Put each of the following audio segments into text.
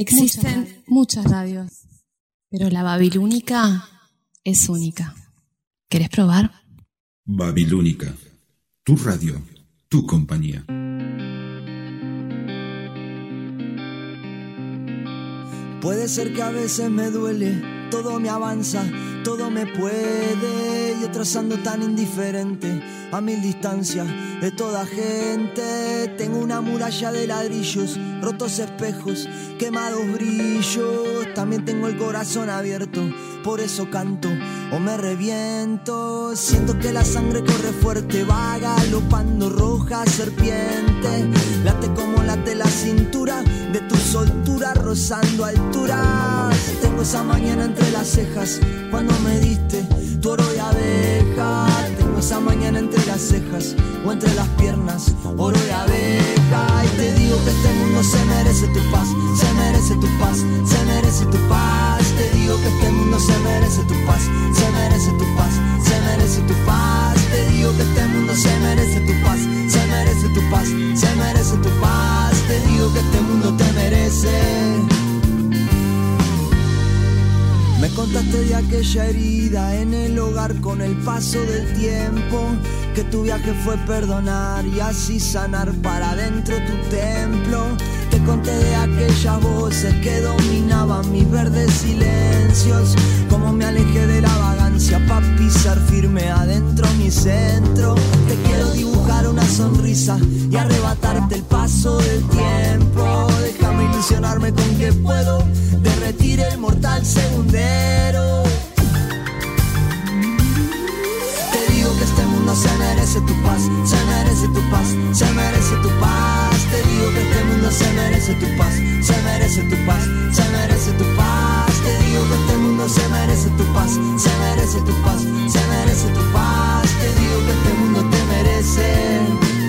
Existen muchas radios, pero la babilónica es única. ¿Querés probar? Babilónica, tu radio, tu compañía. Puede ser que a veces me duele, todo me avanza, todo me puede. Y otras ando tan indiferente a mil distancias de toda gente. Tengo una muralla de ladrillos, rotos espejos, quemados brillos. También tengo el corazón abierto, por eso canto o me reviento. Siento que la sangre corre fuerte, va galopando roja serpiente. Late como late la cintura de tu soltura rozando alturas. Tengo esa mañana entre las cejas cuando me diste tu oro de abeja. Tengo esa mañana entre las cejas o entre las piernas, oro de abeja. Y te digo que este mundo se merece tu paz, se merece tu paz, se merece tu paz. Te digo que este mundo se merece tu paz, se merece tu paz, se merece tu paz. Te digo que este mundo se merece tu paz, merece tu paz, se merece tu paz. Te digo que este mundo te merece. Me contaste de aquella herida en el hogar con el paso del tiempo, que tu viaje fue perdonar y así sanar para dentro tu templo. Conté de aquellas voces que dominaban mis verdes silencios, como me alejé de la vagancia para pisar firme adentro mi centro. Te quiero dibujar una sonrisa y arrebatarte el paso del tiempo. Déjame ilusionarme con que puedo derretir el mortal segundero. Te digo que este mundo se merece tu paz, se merece tu paz, se merece tu paz. Digo que este mundo se merece tu paz, se merece tu paz, se merece tu paz. Te digo que este mundo se merece tu paz, se merece tu paz, se merece tu paz. Te digo que este mundo te merece.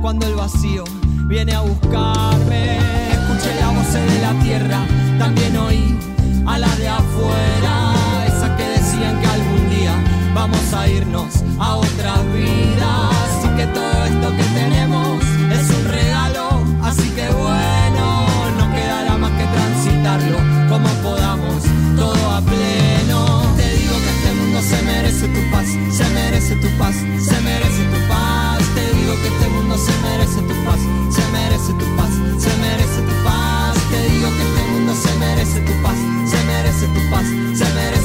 Cuando el vacío viene a buscarme. Escuché la voz de la tierra, también oí a la de afuera, esas que decían que algún día vamos a irnos a otras vidas y que todo esto que tenemos es un regalo, así que bueno, no quedará más que transitarlo como podamos, todo a pleno. Te digo que este mundo se merece tu paz, se merece tu paz, se merece tu paz. Se merece tu paz, se merece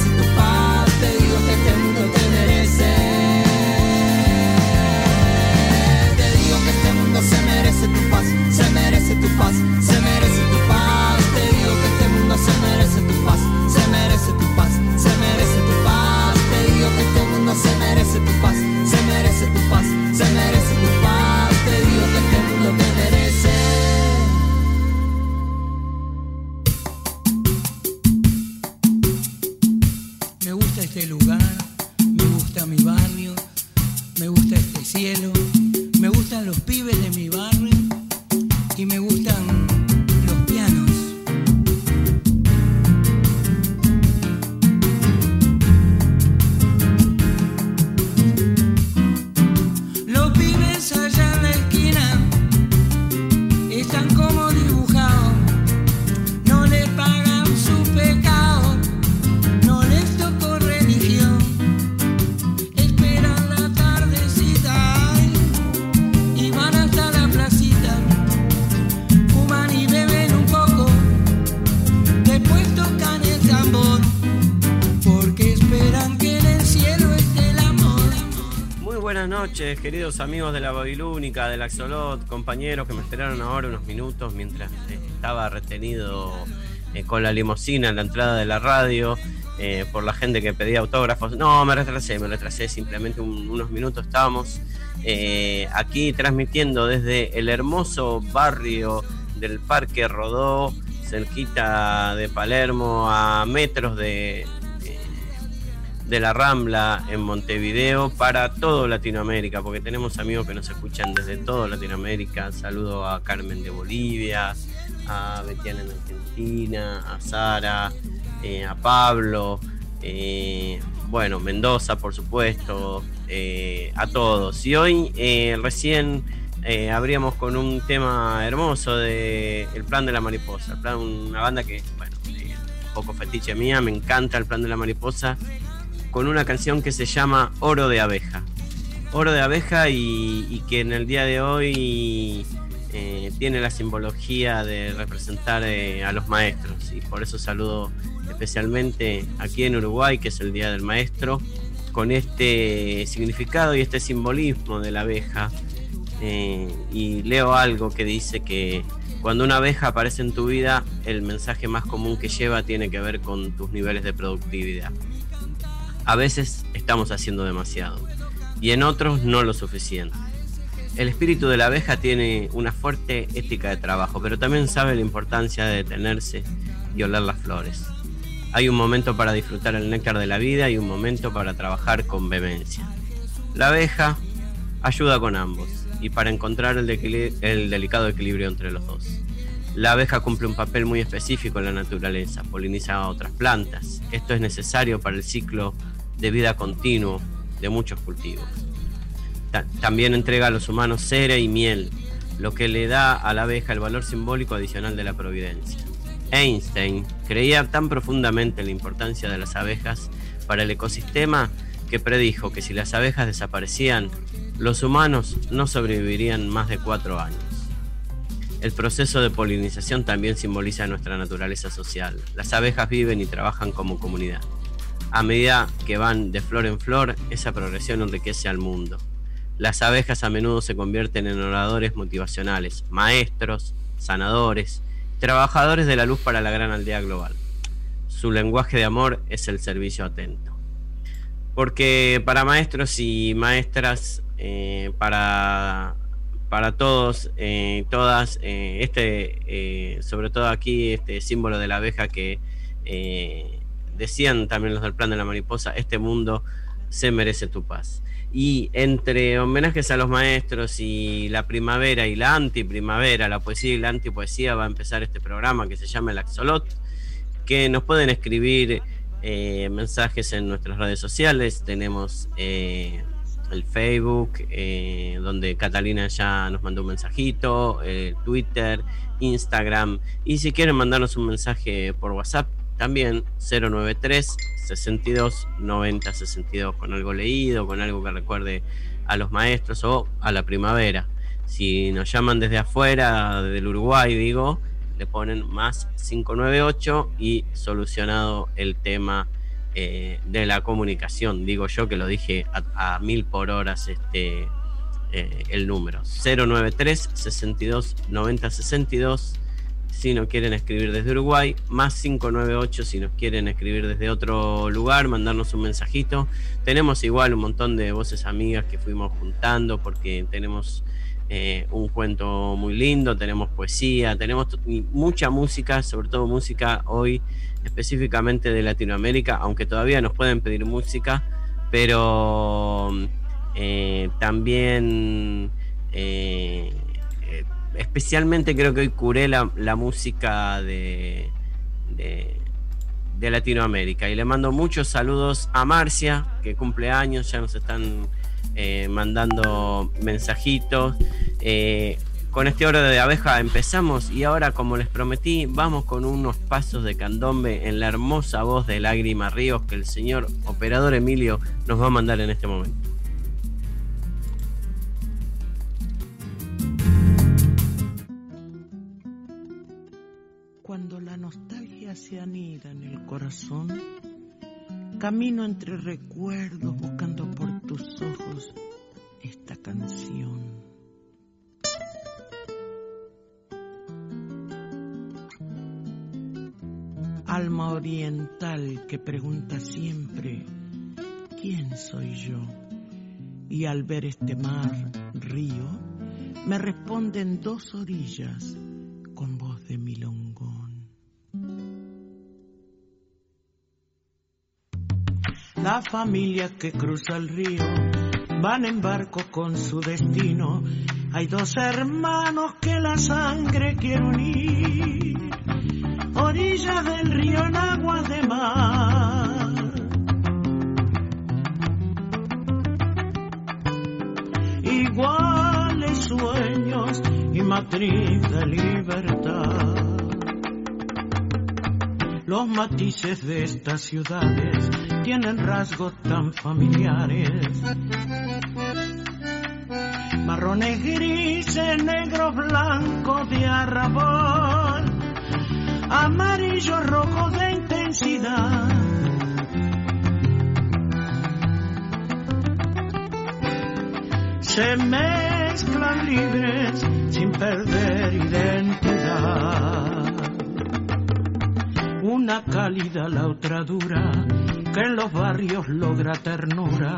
queridos amigos de la Babilónica, del Axolot, compañeros que me esperaron ahora unos minutos mientras estaba retenido eh, con la limusina en la entrada de la radio. eh, por la gente que pedía autógrafos. No, me retrasé, me retrasé simplemente unos minutos. Estábamos eh, aquí transmitiendo desde el hermoso barrio del Parque Rodó, cerquita de Palermo, a metros de, de la Rambla en Montevideo para todo Latinoamérica, porque tenemos amigos que nos escuchan desde todo Latinoamérica. Saludo a Carmen de Bolivia, a Betiana en Argentina, a Sara, eh, a Pablo, eh, bueno, Mendoza, por supuesto, eh, a todos. Y hoy recién abríamos con un tema hermoso de El Plan de la Mariposa, una banda que, bueno, un poco fetiche mía, me encanta el Plan de la Mariposa con una canción que se llama Oro de Abeja. Oro de Abeja y, que en el día de hoy eh, tiene la simbología de representar eh, a los maestros y por eso saludo especialmente aquí en Uruguay, que es el Día del Maestro, con este significado y este simbolismo de la abeja. Eh, y leo algo que dice que cuando una abeja aparece en tu vida, el mensaje más común que lleva tiene que ver con tus niveles de productividad. A veces estamos haciendo demasiado y en otros no lo suficiente. El espíritu de la abeja tiene una fuerte ética de trabajo, pero también sabe la importancia de detenerse y oler las flores. Hay un momento para disfrutar el néctar de la vida y un momento para trabajar con vehemencia. La abeja ayuda con ambos y para encontrar el, el delicado equilibrio entre los dos. La abeja cumple un papel muy específico en la naturaleza, poliniza a otras plantas. Esto es necesario para el ciclo de vida continuo de muchos cultivos. también entrega a los humanos cera y miel, lo que le da a la abeja el valor simbólico adicional de la providencia. Einstein creía tan profundamente en la importancia de las abejas para el ecosistema que predijo que si las abejas desaparecían, los humanos no sobrevivirían más de cuatro años. El proceso de polinización también simboliza nuestra naturaleza social. Las abejas viven y trabajan como comunidad. A medida que van de flor en flor, esa progresión enriquece al mundo. Las abejas a menudo se convierten en oradores motivacionales, maestros, sanadores, trabajadores de la luz para la gran aldea global. Su lenguaje de amor es el servicio atento. Porque para maestros y maestras, eh, para, para todos, eh, todas, eh, este, sobre todo aquí, este símbolo de la abeja que decían también los del plan de la mariposa, este mundo se merece tu paz. Y entre homenajes a los maestros y la primavera y la antiprimavera, la poesía y la antipoesía, va a empezar este programa que se llama El Axolot, que nos pueden escribir eh, mensajes en nuestras redes sociales. Tenemos eh, el Facebook, eh, donde Catalina ya nos mandó un mensajito, Twitter, Instagram. Y si quieren mandarnos un mensaje por WhatsApp, también 093 62 90 62 con algo leído, con algo que recuerde a los maestros o a la primavera. Si nos llaman desde afuera, del Uruguay, digo, le ponen más 598 y solucionado el tema eh, de la comunicación. Digo yo que lo dije a, mil por horas este, eh, el número. 093 62 90 62 si nos quieren escribir desde Uruguay, más 598 si nos quieren escribir desde otro lugar, mandarnos un mensajito. Tenemos igual un montón de voces amigas que fuimos juntando porque tenemos eh, un cuento muy lindo, tenemos poesía, tenemos mucha música, sobre todo música hoy específicamente de Latinoamérica, aunque todavía nos pueden pedir música, pero eh, también... Eh, especialmente creo que hoy curé la, música de, de, Latinoamérica. Y le mando muchos saludos a Marcia, que cumple años, ya nos están eh, mandando mensajitos. Eh, con este oro de abeja empezamos y ahora, como les prometí, vamos con unos pasos de candombe en la hermosa voz de Lágrima Ríos que el señor operador Emilio nos va a mandar en este momento. Se anida en el corazón. Camino entre recuerdos buscando por tus ojos esta canción. alma oriental que pregunta siempre, ¿quién soy yo? Y al ver este mar, río, me responden dos orillas con voz de milongón. La familia que cruza el río van en barco con su destino. Hay dos hermanos que la sangre quiere unir, orilla del río en agua de mar. Iguales sueños y matriz de libertad. Los matices de estas ciudades tienen rasgos tan familiares. Marrones grises, negros blancos de arrabal, amarillo rojo de intensidad. Se mezclan libres sin perder identidad. Una cálida, la otra dura, que en los barrios logra ternura.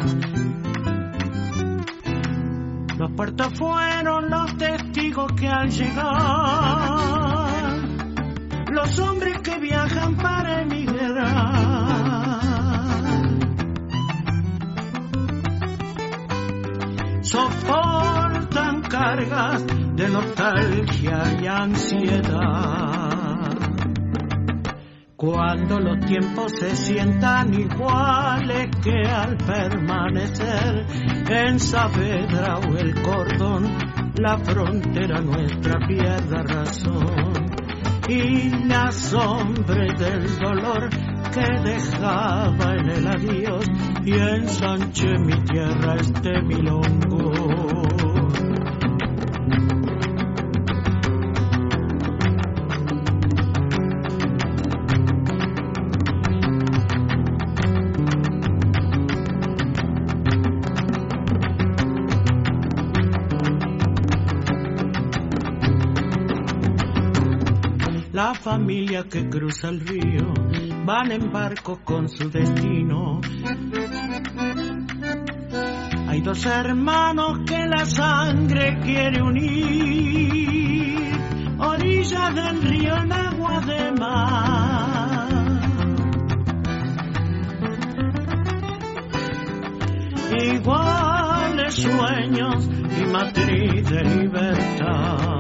Los puertos fueron los testigos que al llegar, los hombres que viajan para emigrar. Soportan cargas de nostalgia y ansiedad. Cuando los tiempos se sientan iguales que al permanecer en Saavedra o el cordón, la frontera nuestra pierda razón y me asombre del dolor que dejaba en el adiós y ensanché mi tierra este milongo. Familia que cruza el río van en barco con su destino. Hay dos hermanos que la sangre quiere unir, orilla del río en agua de mar. Iguales sueños y matriz de libertad.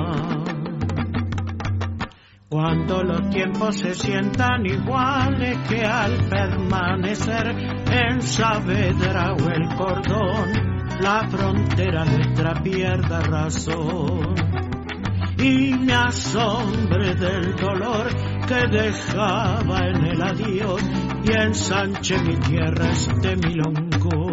Cuando los tiempos se sientan iguales que al permanecer en Saavedra o el cordón, la frontera nuestra pierda razón. Y me asombre del dolor que dejaba en el adiós y ensanche mi tierra este milongo.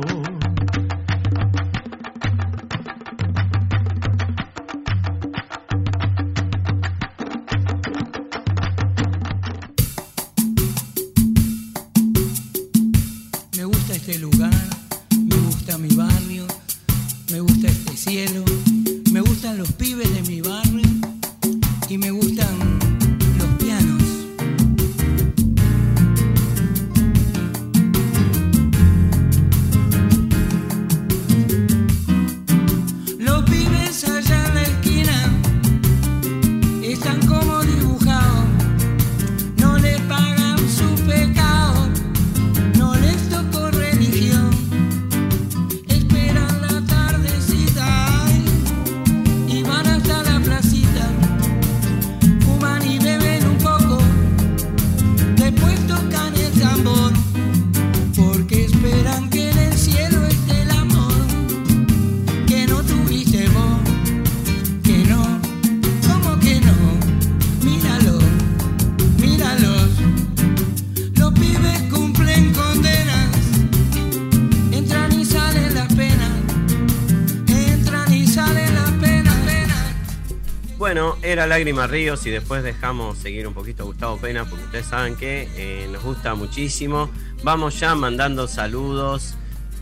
Bueno, era Lágrima Ríos y después dejamos seguir un poquito a Gustavo Pena porque ustedes saben que eh, nos gusta muchísimo. Vamos ya mandando saludos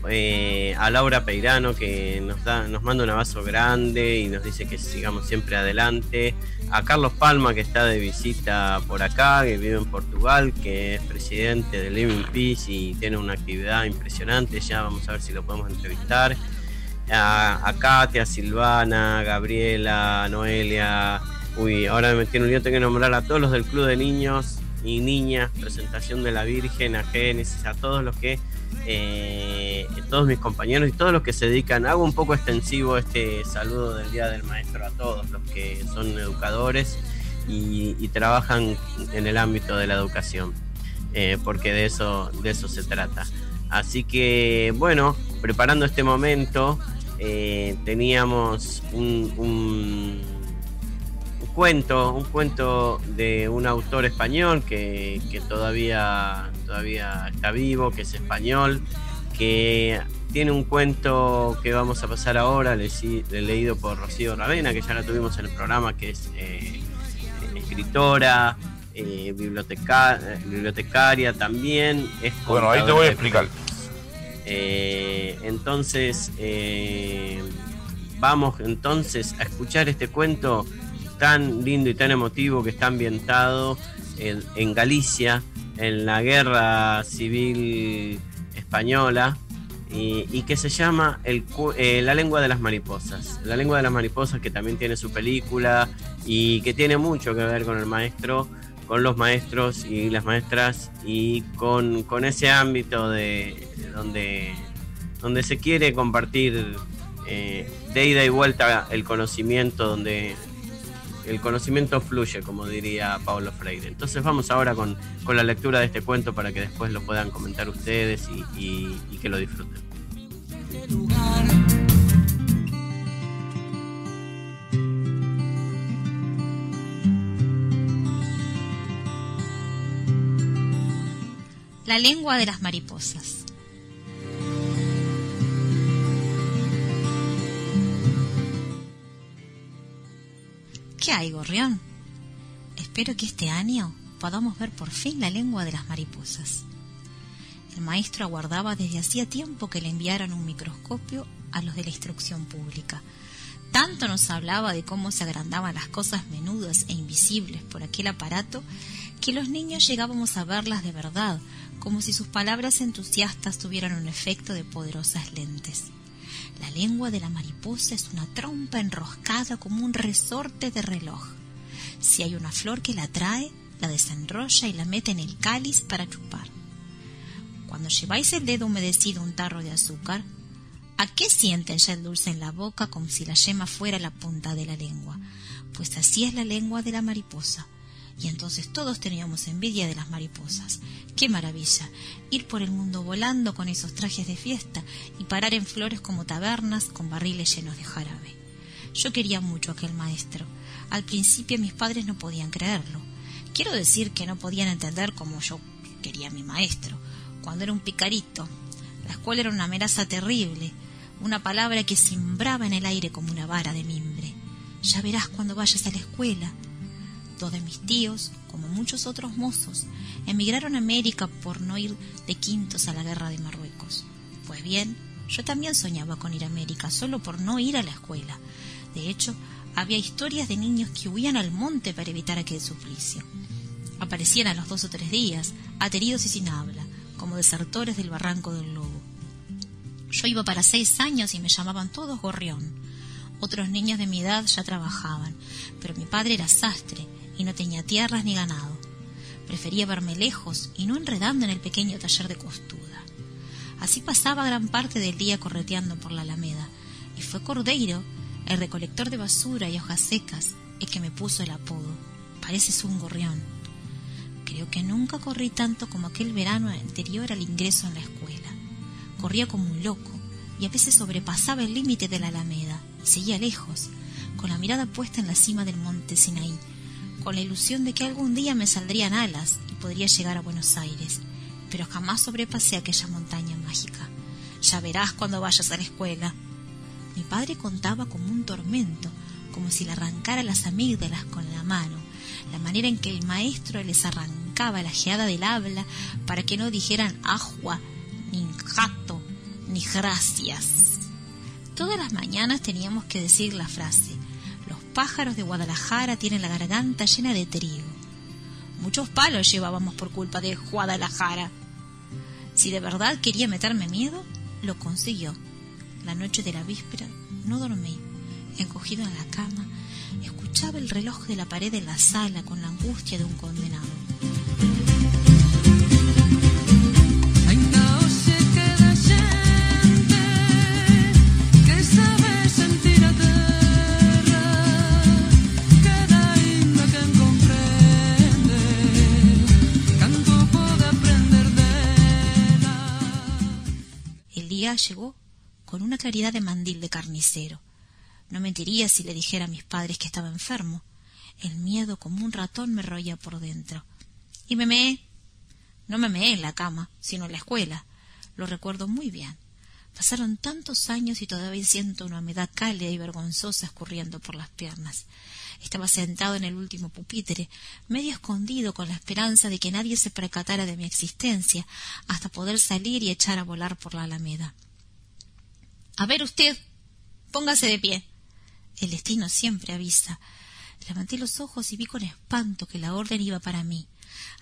eh, a Laura Peirano que nos da, nos manda un abrazo grande y nos dice que sigamos siempre adelante. A Carlos Palma que está de visita por acá, que vive en Portugal, que es presidente de Living Peace y tiene una actividad impresionante. Ya vamos a ver si lo podemos entrevistar. A, a Katia, Silvana, Gabriela, Noelia. Uy, ahora me metí un lío, tengo que nombrar a todos los del Club de Niños y Niñas, presentación de la Virgen, a Génesis, a todos los que eh, todos mis compañeros y todos los que se dedican, hago un poco extensivo este saludo del Día del Maestro a todos los que son educadores y, trabajan en el ámbito de la educación, eh, porque de eso, de eso se trata. Así que, bueno, preparando este momento, eh, teníamos un cuento, un cuento de un autor español que, todavía, todavía está vivo, que es español, que tiene un cuento que vamos a pasar ahora, le, leído por Rocío Ravena, que ya la tuvimos en el programa, que es eh, escritora, eh, bibliotecaria también. Es bueno, ahí te voy a explicar. Eh, entonces, vamos entonces a escuchar este cuento tan lindo y tan emotivo que está ambientado en, Galicia, en la guerra civil española, y, que se llama eh, La lengua de las mariposas. La lengua de las mariposas que también tiene su película y que tiene mucho que ver con el maestro, con los maestros y las maestras y con, ese ámbito de donde, donde se quiere compartir eh, de ida y vuelta el conocimiento, donde el conocimiento fluye, como diría Pablo Freire. Entonces vamos ahora con, la lectura de este cuento para que después lo puedan comentar ustedes y, y que lo disfruten. La lengua de las mariposas. ¿Qué hay, gorrión? Espero que este año podamos ver por fin la lengua de las mariposas. El maestro aguardaba desde hacía tiempo que le enviaran un microscopio a los de la instrucción pública. Tanto nos hablaba de cómo se agrandaban las cosas menudas e invisibles por aquel aparato que los niños llegábamos a verlas de verdad, como si sus palabras entusiastas tuvieran un efecto de poderosas lentes. La lengua de la mariposa es una trompa enroscada como un resorte de reloj. Si hay una flor que la trae, la desenrolla y la mete en el cáliz para chupar. Cuando lleváis el dedo humedecido un tarro de azúcar, ¿a qué sienten ya el dulce en la boca como si la yema fuera la punta de la lengua? Pues así es la lengua de la mariposa y entonces todos teníamos envidia de las mariposas. ¡Qué maravilla! Ir por el mundo volando con esos trajes de fiesta y parar en flores como tabernas con barriles llenos de jarabe. Yo quería mucho a aquel maestro. Al principio mis padres no podían creerlo. Quiero decir que no podían entender cómo yo quería a mi maestro, cuando era un picarito. La escuela era una amenaza terrible, una palabra que simbraba en el aire como una vara de mimbre. Ya verás cuando vayas a la escuela, de mis tíos, como muchos otros mozos, emigraron a América por no ir de quintos a la guerra de Marruecos. Pues bien, yo también soñaba con ir a América, solo por no ir a la escuela. De hecho, había historias de niños que huían al monte para evitar aquel suplicio. Aparecían a los dos o tres días, ateridos y sin habla, como desertores del barranco del lobo. Yo iba para seis años y me llamaban todos gorrión. Otros niños de mi edad ya trabajaban, pero mi padre era sastre y no tenía tierras ni ganado. Prefería verme lejos y no enredando en el pequeño taller de costura. Así pasaba gran parte del día correteando por la alameda, y fue Cordeiro, el recolector de basura y hojas secas, el que me puso el apodo. Pareces un gorrión. Creo que nunca corrí tanto como aquel verano anterior al ingreso en la escuela. Corría como un loco, y a veces sobrepasaba el límite de la alameda, y seguía lejos, con la mirada puesta en la cima del monte Sinaí, con la ilusión de que algún día me saldrían alas y podría llegar a Buenos Aires, pero jamás sobrepasé aquella montaña mágica. Ya verás cuando vayas a la escuela. Mi padre contaba como un tormento, como si le arrancara las amígdalas con la mano, la manera en que el maestro les arrancaba la geada del habla para que no dijeran agua, ni jato, ni gracias. Todas las mañanas teníamos que decir la frase, pájaros de Guadalajara tienen la garganta llena de trigo. Muchos palos llevábamos por culpa de Guadalajara. Si de verdad quería meterme miedo, lo consiguió. La noche de la víspera no dormí. Encogido en la cama, escuchaba el reloj de la pared en la sala con la angustia de un condenado. Llegó con una claridad de mandil de carnicero. No mentiría si le dijera a mis padres que estaba enfermo. El miedo como un ratón me roía por dentro. Y me meé. No me meé en la cama, sino en la escuela. Lo recuerdo muy bien. Pasaron tantos años y todavía siento una humedad cálida y vergonzosa escurriendo por las piernas. Estaba sentado en el último pupitre, medio escondido con la esperanza de que nadie se percatara de mi existencia, hasta poder salir y echar a volar por la alameda. A ver usted, póngase de pie. El destino siempre avisa. Levanté los ojos y vi con espanto que la orden iba para mí.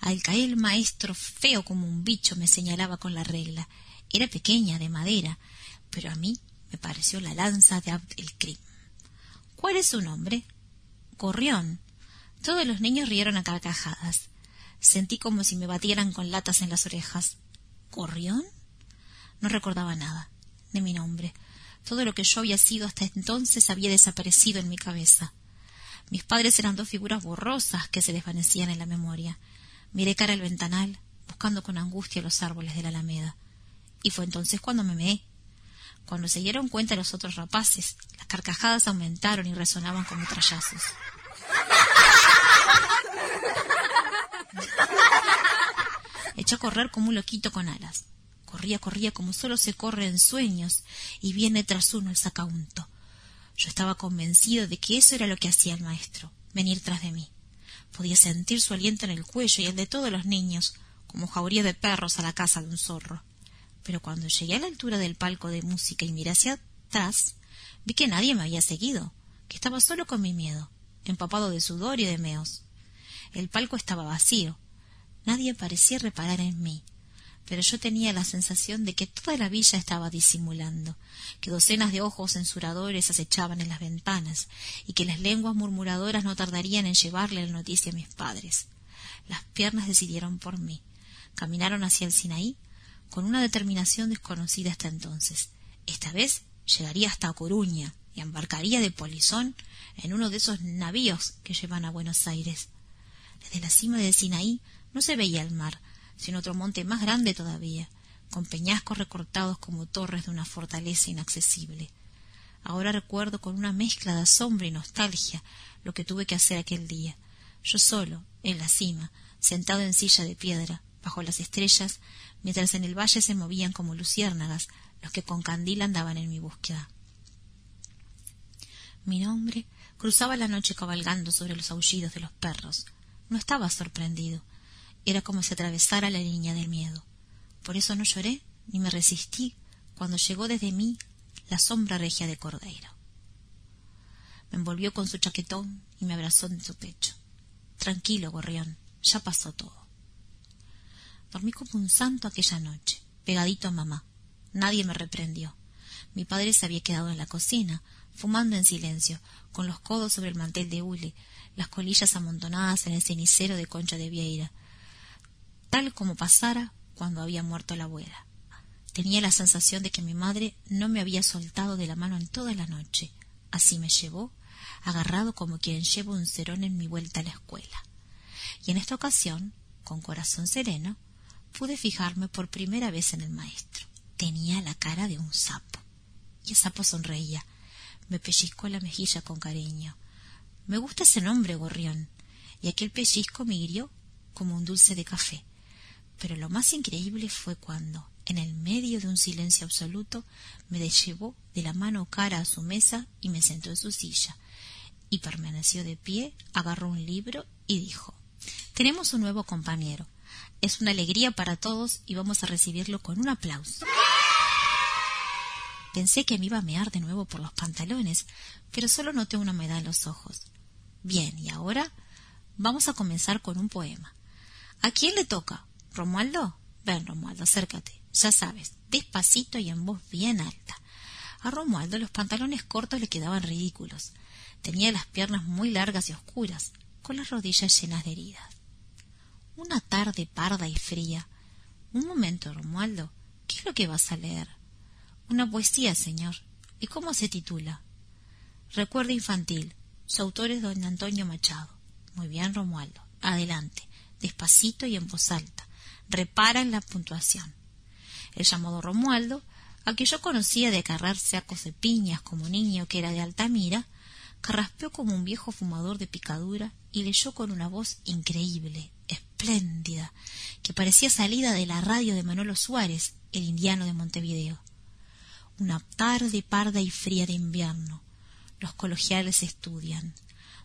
Al caer el maestro, feo como un bicho, me señalaba con la regla. Era pequeña, de madera, pero a mí me pareció la lanza de Abdelkrim. ¿Cuál es su nombre? Gorrión. Todos los niños rieron a carcajadas. Sentí como si me batieran con latas en las orejas. ¿Gorrión? No recordaba nada, de mi nombre. Todo lo que yo había sido hasta entonces había desaparecido en mi cabeza. Mis padres eran dos figuras borrosas que se desvanecían en la memoria. Miré cara al ventanal, buscando con angustia los árboles de la alameda. Y fue entonces cuando me meé. Cuando se dieron cuenta los otros rapaces, las carcajadas aumentaron y resonaban como trallazos. Eché a correr como un loquito con alas. Corría, corría como solo se corre en sueños, y viene tras uno el sacaunto. Yo estaba convencido de que eso era lo que hacía el maestro, venir tras de mí. Podía sentir su aliento en el cuello y el de todos los niños, como jauría de perros a la casa de un zorro. Pero cuando llegué a la altura del palco de música y miré hacia atrás, vi que nadie me había seguido, que estaba solo con mi miedo, empapado de sudor y de meos. El palco estaba vacío. Nadie parecía reparar en mí, pero yo tenía la sensación de que toda la villa estaba disimulando, que docenas de ojos censuradores acechaban en las ventanas, y que las lenguas murmuradoras no tardarían en llevarle la noticia a mis padres. Las piernas decidieron por mí. Caminaron hacia el Sinaí con una determinación desconocida hasta entonces. Esta vez llegaría hasta Coruña y embarcaría de polizón en uno de esos navíos que llevan a Buenos Aires. Desde la cima del Sinaí no se veía el mar, sino otro monte más grande todavía, con peñascos recortados como torres de una fortaleza inaccesible. Ahora recuerdo con una mezcla de asombro y nostalgia lo que tuve que hacer aquel día, yo solo, en la cima, sentado en silla de piedra, bajo las estrellas, mientras en el valle se movían como luciérnagas los que con candil andaban en mi búsqueda. Mi nombre cruzaba la noche cabalgando sobre los aullidos de los perros. No estaba sorprendido. Era como si atravesara la línea del miedo. Por eso no lloré ni me resistí cuando llegó desde mí la sombra regia de Cordeiro. Me envolvió con su chaquetón y me abrazó en su pecho. Tranquilo, gorrión, ya pasó todo. Dormí como un santo aquella noche, pegadito a mamá. Nadie me reprendió. Mi padre se había quedado en la cocina, fumando en silencio, con los codos sobre el mantel de hule, las colillas amontonadas en el cenicero de concha de vieira, tal como pasara cuando había muerto la abuela. Tenía la sensación de que mi madre no me había soltado de la mano en toda la noche. Así me llevó, agarrado como quien lleva un cerón en mi vuelta a la escuela. Y en esta ocasión, con corazón sereno, pude fijarme por primera vez en el maestro. Tenía la cara de un sapo. Y el sapo sonreía. Me pellizcó la mejilla con cariño. Me gusta ese nombre, gorrión. Y aquel pellizco me hirió como un dulce de café. Pero lo más increíble fue cuando, en el medio de un silencio absoluto, me llevó de la mano cara a su mesa y me sentó en su silla. Y permaneció de pie, agarró un libro y dijo Tenemos un nuevo compañero. Es una alegría para todos y vamos a recibirlo con un aplauso. Pensé que me iba a mear de nuevo por los pantalones, pero solo noté una humedad en los ojos. Bien, y ahora vamos a comenzar con un poema. ¿A quién le toca? ¿Romualdo? Ven, Romualdo, acércate. Ya sabes, despacito y en voz bien alta. A Romualdo los pantalones cortos le quedaban ridículos. Tenía las piernas muy largas y oscuras, con las rodillas llenas de heridas. Una tarde parda y fría. Un momento, Romualdo. ¿Qué es lo que vas a leer? Una poesía, señor. ¿Y cómo se titula? Recuerdo infantil. Su autor es don Antonio Machado. Muy bien, Romualdo. Adelante. Despacito y en voz alta. Repara en la puntuación. El llamado Romualdo, a que yo conocía de cargar sacos de piñas como niño que era de Altamira, carraspeó como un viejo fumador de picadura y leyó con una voz increíble, espléndida, que parecía salida de la radio de Manolo Suárez, el indiano de Montevideo. Una tarde parda y fría de invierno. Los colegiales estudian.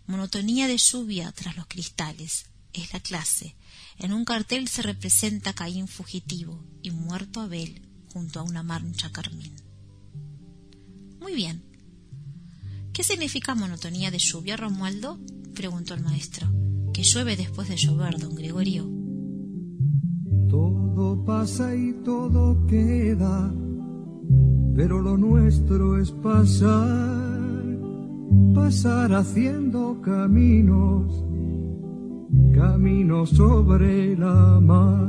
Monotonía de lluvia tras los cristales. Es la clase. En un cartel se representa Caín fugitivo y muerto Abel junto a una mancha carmín. Muy bien. ¿Qué significa monotonía de lluvia, Romualdo? preguntó el maestro. Que llueve después de llover, don Gregorio. Todo pasa y todo queda, pero lo nuestro es pasar, pasar haciendo caminos, caminos sobre la mar.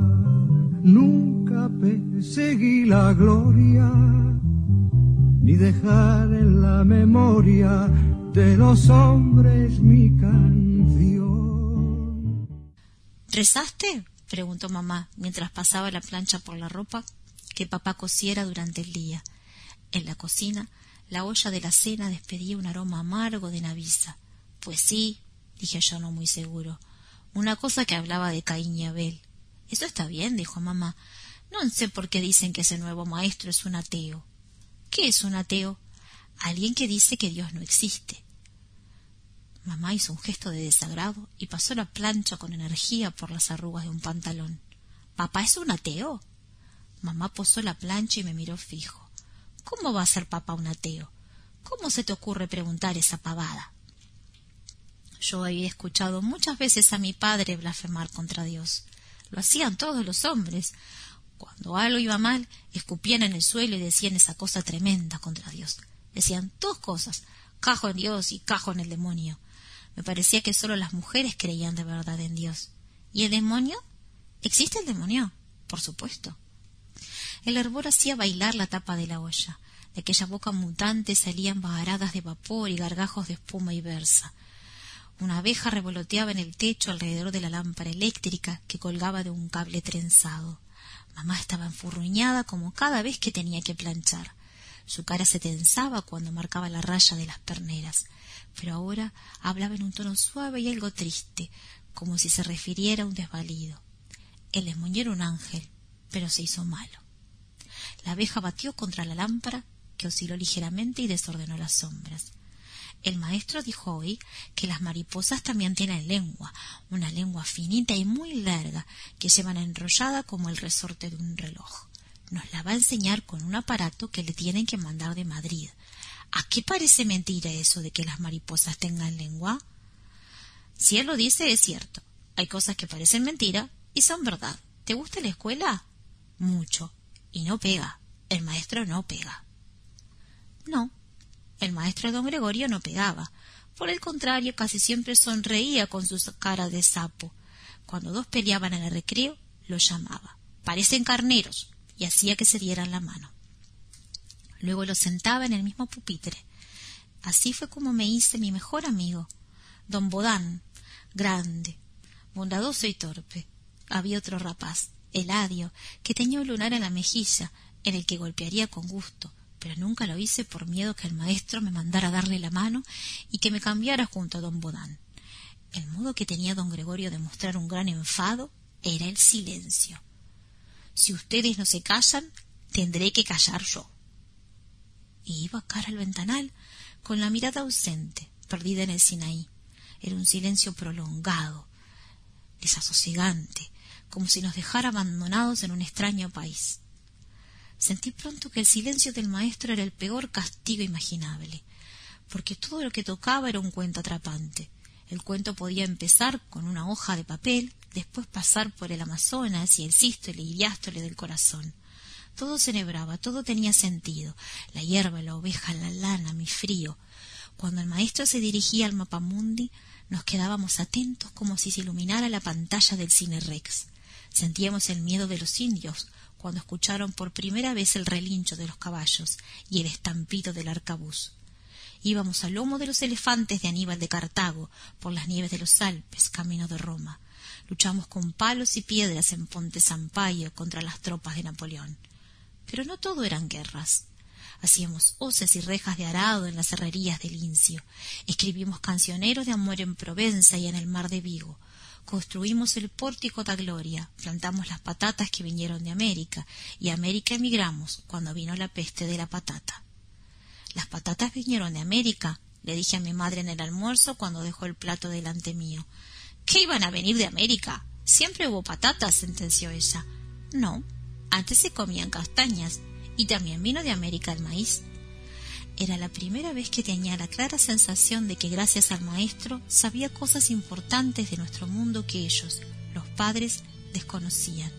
Nunca perseguí la gloria, ni dejar en la memoria de los hombres mi canción. ¿Rezaste? preguntó mamá mientras pasaba la plancha por la ropa que papá cosiera durante el día. En la cocina, la olla de la cena despedía un aroma amargo de naviza. Pues sí, dije yo no muy seguro. Una cosa que hablaba de Caín y Abel. Eso está bien, dijo mamá. No sé por qué dicen que ese nuevo maestro es un ateo. ¿Qué es un ateo? Alguien que dice que Dios no existe. Mamá hizo un gesto de desagrado y pasó la plancha con energía por las arrugas de un pantalón. ¿Papá es un ateo? Mamá posó la plancha y me miró fijo. ¿Cómo va a ser papá un ateo? ¿Cómo se te ocurre preguntar esa pavada? Yo había escuchado muchas veces a mi padre blasfemar contra Dios. Lo hacían todos los hombres. Cuando algo iba mal, escupían en el suelo y decían esa cosa tremenda contra Dios. Decían dos cosas, cajo en Dios y cajo en el demonio. Me parecía que solo las mujeres creían de verdad en Dios. ¿Y el demonio? ¿Existe el demonio? Por supuesto. El hervor hacía bailar la tapa de la olla. De aquella boca mutante salían baharadas de vapor y gargajos de espuma y versa. Una abeja revoloteaba en el techo alrededor de la lámpara eléctrica que colgaba de un cable trenzado. Mamá estaba enfurruñada como cada vez que tenía que planchar. Su cara se tensaba cuando marcaba la raya de las perneras, pero ahora hablaba en un tono suave y algo triste, como si se refiriera a un desvalido. El demonio era un ángel, pero se hizo malo. La abeja batió contra la lámpara, que osciló ligeramente y desordenó las sombras. El maestro dijo hoy que las mariposas también tienen lengua, una lengua finita y muy larga, que llevan enrollada como el resorte de un reloj. Nos la va a enseñar con un aparato que le tienen que mandar de Madrid. ¿A qué parece mentira eso de que las mariposas tengan lengua? Si él lo dice, es cierto. Hay cosas que parecen mentira y son verdad. ¿Te gusta la escuela? Mucho. Y no pega. El maestro no pega. No, el maestro don Gregorio no pegaba. Por el contrario, casi siempre sonreía con su cara de sapo. Cuando dos peleaban en el recreo, los llamaba. Parecen carneros, y hacía que se dieran la mano. Luego los sentaba en el mismo pupitre. Así fue como me hice mi mejor amigo, don Bodán, grande, bondadoso y torpe. Había otro rapaz, Eladio, que tenía un lunar en la mejilla, en el que golpearía con gusto, pero nunca lo hice por miedo que el maestro me mandara darle la mano y que me cambiara junto a don Bodán. El modo que tenía don Gregorio de mostrar un gran enfado era el silencio. Si ustedes no se callan, tendré que callar yo. Y iba cara al ventanal, con la mirada ausente, perdida en el Sinaí. Era un silencio prolongado, desasosegante, como si nos dejara abandonados en un extraño país. Sentí pronto que el silencio del maestro era el peor castigo imaginable, porque todo lo que tocaba era un cuento atrapante. El cuento podía empezar con una hoja de papel, después pasar por el Amazonas y el sístole y diástole del corazón. Todo se nebraba, todo tenía sentido. La hierba, la oveja, la lana, mi frío. Cuando el maestro se dirigía al mapamundi, nos quedábamos atentos como si se iluminara la pantalla del cine Rex. Sentíamos el miedo de los indios cuando escucharon por primera vez el relincho de los caballos y el estampido del arcabuz. Íbamos al lomo de los elefantes de Aníbal de Cartago, por las nieves de los Alpes, camino de Roma. Luchamos con palos y piedras en Ponte Sampaio contra las tropas de Napoleón. Pero no todo eran guerras. Hacíamos hoces y rejas de arado en las herrerías del Incio. Escribimos cancioneros de amor en Provenza y en el mar de Vigo. Construimos el pórtico da Gloria, plantamos las patatas que vinieron de América, y a América emigramos cuando vino la peste de la patata. Las patatas vinieron de América, le dije a mi madre en el almuerzo cuando dejó el plato delante mío. ¿Qué iban a venir de América? Siempre hubo patatas, sentenció ella. No, antes se comían castañas, y también vino de América el maíz. Era la primera vez que tenía la clara sensación de que gracias al maestro sabía cosas importantes de nuestro mundo que ellos, los padres, desconocían.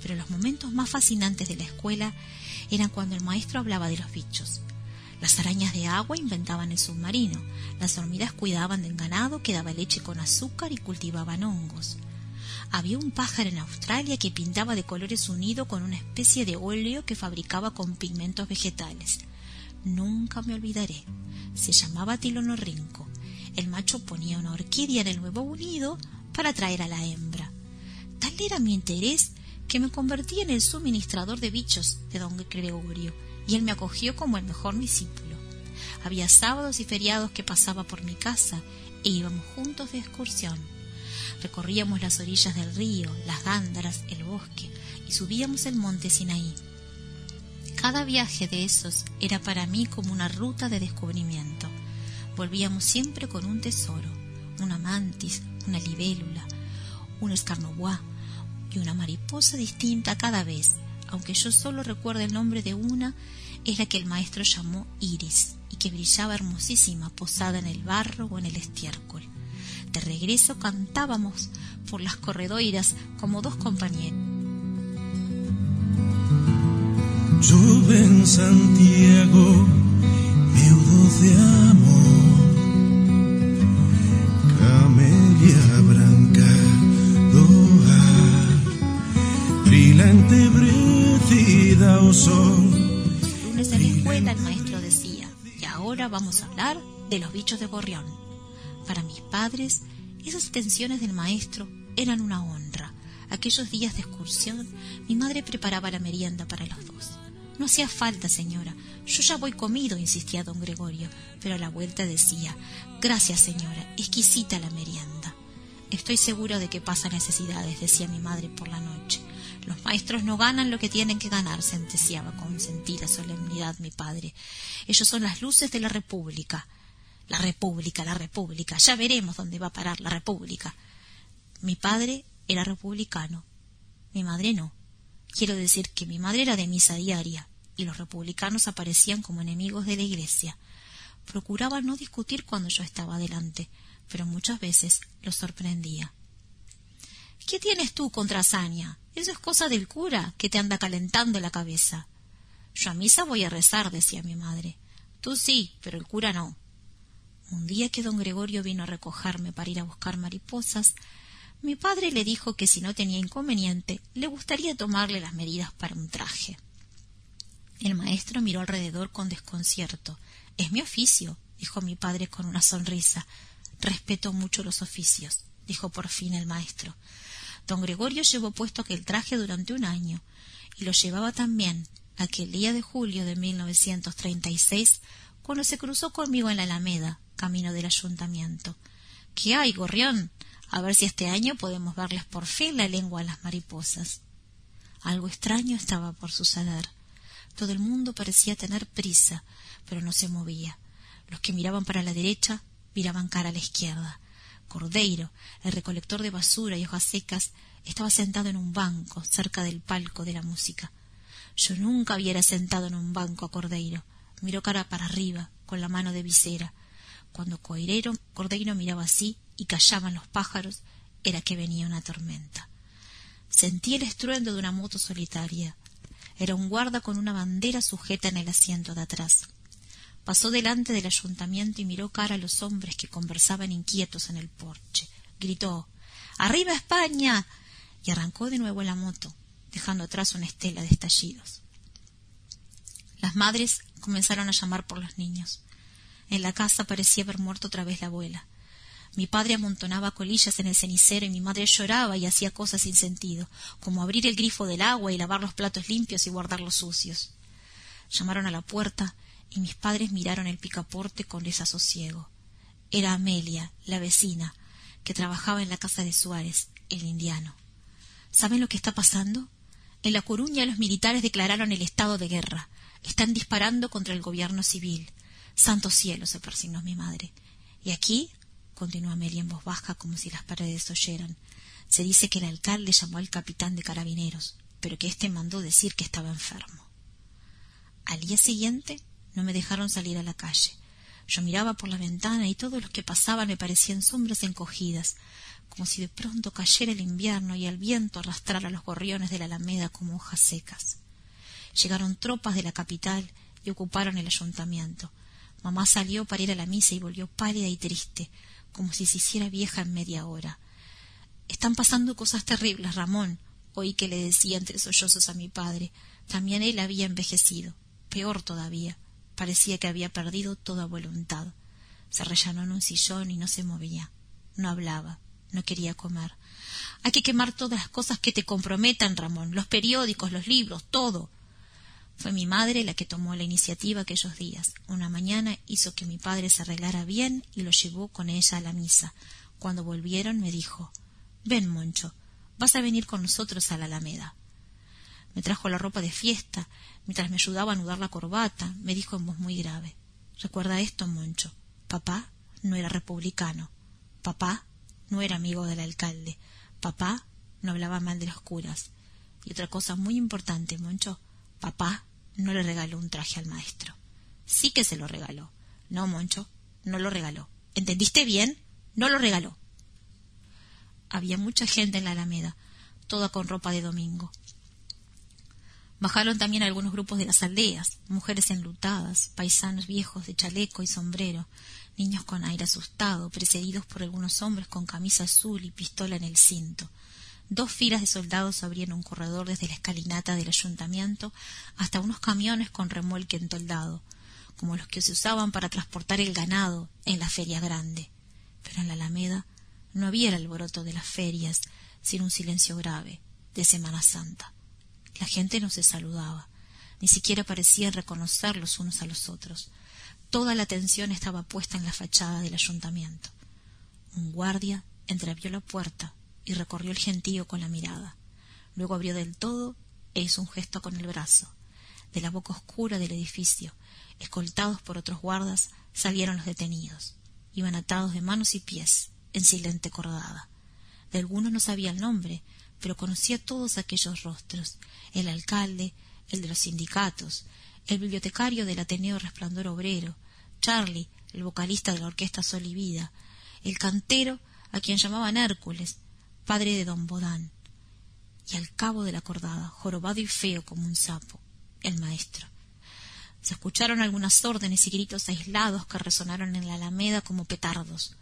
Pero los momentos más fascinantes de la escuela eran cuando el maestro hablaba de los bichos, las arañas de agua inventaban el submarino, las hormigas cuidaban del ganado que daba leche con azúcar y cultivaban hongos. Había un pájaro en Australia que pintaba de colores unido con una especie de óleo que fabricaba con pigmentos vegetales. Nunca me olvidaré. Se llamaba tilonorrinco. El macho ponía una orquídea en el huevo unido para atraer a la hembra. Tal era mi interés que me convertí en el suministrador de bichos de don Gregorio y él me acogió como el mejor discípulo. Había sábados y feriados que pasaba por mi casa e íbamos juntos de excursión. Recorríamos las orillas del río, las gándaras, el bosque y subíamos el monte Sinaí. Cada viaje de esos era para mí como una ruta de descubrimiento. Volvíamos siempre con un tesoro, una mantis, una libélula, un escarnobois y una mariposa distinta cada vez, aunque yo solo recuerdo el nombre de una, es la que el maestro llamó Iris y que brillaba hermosísima posada en el barro o en el estiércol. De regreso cantábamos por las corredoiras como dos compañeros. Llueve en Santiago, meudo de amor, camelia branca, doa, brilante brecida o sol. Lunes en la escuela el maestro decía, y ahora vamos a hablar de los bichos de gorrión. Para mis padres, esas tensiones del maestro eran una honra. Aquellos días de excursión, mi madre preparaba la merienda para los dos. No hacía falta, señora. Yo ya voy comido, insistía don Gregorio, pero a la vuelta decía Gracias, señora, exquisita la merienda. Estoy seguro de que pasa necesidades, decía mi madre por la noche. Los maestros no ganan lo que tienen que ganar, sentenciaba con sentida solemnidad mi padre. Ellos son las luces de la República. La República, la República. Ya veremos dónde va a parar la República. Mi padre era republicano. Mi madre no. Quiero decir que mi madre era de misa diaria y los republicanos aparecían como enemigos de la Iglesia. Procuraba no discutir cuando yo estaba delante, pero muchas veces los sorprendía. ¿Qué tienes tú contra Sania? Eso es cosa del cura que te anda calentando la cabeza. Yo a misa voy a rezar, decía mi madre. Tú sí, pero el cura no. Un día que don Gregorio vino a recogerme para ir a buscar mariposas, mi padre le dijo que si no tenía inconveniente, le gustaría tomarle las medidas para un traje. El maestro miró alrededor con desconcierto. Es mi oficio, dijo mi padre con una sonrisa. Respeto mucho los oficios, dijo por fin el maestro. Don Gregorio llevó puesto aquel traje durante un año, y lo llevaba también aquel día de julio de 1936, cuando se cruzó conmigo en la Alameda, camino del ayuntamiento. ¿Qué hay, gorrión? A ver si este año podemos verles por fin la lengua a las mariposas. Algo extraño estaba por suceder. Todo el mundo parecía tener prisa, pero no se movía. Los que miraban para la derecha miraban cara a la izquierda. Cordeiro, el recolector de basura y hojas secas, estaba sentado en un banco cerca del palco de la música. Yo nunca hubiera sentado en un banco a Cordeiro. Miró cara para arriba, con la mano de visera. Cuando Coirero, Cordeiro miraba así y callaban los pájaros, era que venía una tormenta. Sentí el estruendo de una moto solitaria. Era un guarda con una bandera sujeta en el asiento de atrás. Pasó delante del ayuntamiento y miró cara a los hombres que conversaban inquietos en el porche. Gritó ¡Arriba España! y arrancó de nuevo la moto, dejando atrás una estela de estallidos. Las madres comenzaron a llamar por los niños. En la casa parecía haber muerto otra vez la abuela. Mi padre amontonaba colillas en el cenicero y mi madre lloraba y hacía cosas sin sentido, como abrir el grifo del agua y lavar los platos limpios y guardarlos sucios. Llamaron a la puerta y mis padres miraron el picaporte con desasosiego. Era Amelia, la vecina, que trabajaba en la casa de Suárez, el indiano. ¿Saben lo que está pasando? En La Coruña los militares declararon el estado de guerra. Están disparando contra el gobierno civil. Santo cielo, se persignó mi madre. Y aquí, continuó Amelia en voz baja como si las paredes oyeran, se dice que el alcalde llamó al capitán de carabineros, pero que éste mandó decir que estaba enfermo. Al día siguiente no me dejaron salir a la calle. Yo miraba por la ventana y todos los que pasaban me parecían sombras encogidas, como si de pronto cayera el invierno y el viento arrastrara los gorriones de la alameda como hojas secas. Llegaron tropas de la capital y ocuparon el ayuntamiento. Mamá salió para ir a la misa y volvió pálida y triste, como si se hiciera vieja en media hora. Están pasando cosas terribles, Ramón, oí que le decía entre sollozos a mi padre. También él había envejecido, peor todavía. Parecía que había perdido toda voluntad. Se rellanó en un sillón y no se movía. No hablaba. No quería comer. Hay que quemar todas las cosas que te comprometan, Ramón. Los periódicos, los libros, todo. Fue mi madre la que tomó la iniciativa aquellos días. Una mañana hizo que mi padre se arreglara bien y lo llevó con ella a la misa. Cuando volvieron me dijo Ven, Moncho, vas a venir con nosotros a la Alameda. Me trajo la ropa de fiesta, mientras me ayudaba a anudar la corbata, me dijo en voz muy grave Recuerda esto, Moncho. Papá no era republicano. Papá no era amigo del alcalde. Papá no hablaba mal de los curas. Y otra cosa muy importante, Moncho, papá no le regaló un traje al maestro. Sí que se lo regaló. No, Moncho, no lo regaló. ¿Entendiste bien? No lo regaló. Había mucha gente en la Alameda, toda con ropa de domingo. Bajaron también algunos grupos de las aldeas, mujeres enlutadas, paisanos viejos de chaleco y sombrero, niños con aire asustado, precedidos por algunos hombres con camisa azul y pistola en el cinto. Dos filas de soldados abrían un corredor desde la escalinata del ayuntamiento hasta unos camiones con remolque entoldado, como los que se usaban para transportar el ganado en la feria grande. Pero en la Alameda no había el alboroto de las ferias, sino un silencio grave de Semana Santa. La gente no se saludaba, ni siquiera parecían reconocer los unos a los otros. Toda la atención estaba puesta en la fachada del ayuntamiento. Un guardia entreabrió la puerta y recorrió el gentío con la mirada. Luego abrió del todo e hizo un gesto con el brazo. De la boca oscura del edificio, escoltados por otros guardas, salieron los detenidos. Iban atados de manos y pies, en silente cordada. De algunos no sabía el nombre, pero conocía todos aquellos rostros, el alcalde, el de los sindicatos, el bibliotecario del Ateneo Resplandor Obrero, Charlie, el vocalista de la orquesta Sol y Vida, el cantero a quien llamaban Hércules, padre de don Bodán, y al cabo de la cordada, jorobado y feo como un sapo, el maestro. Se escucharon algunas órdenes y gritos aislados que resonaron en la alameda como petardos.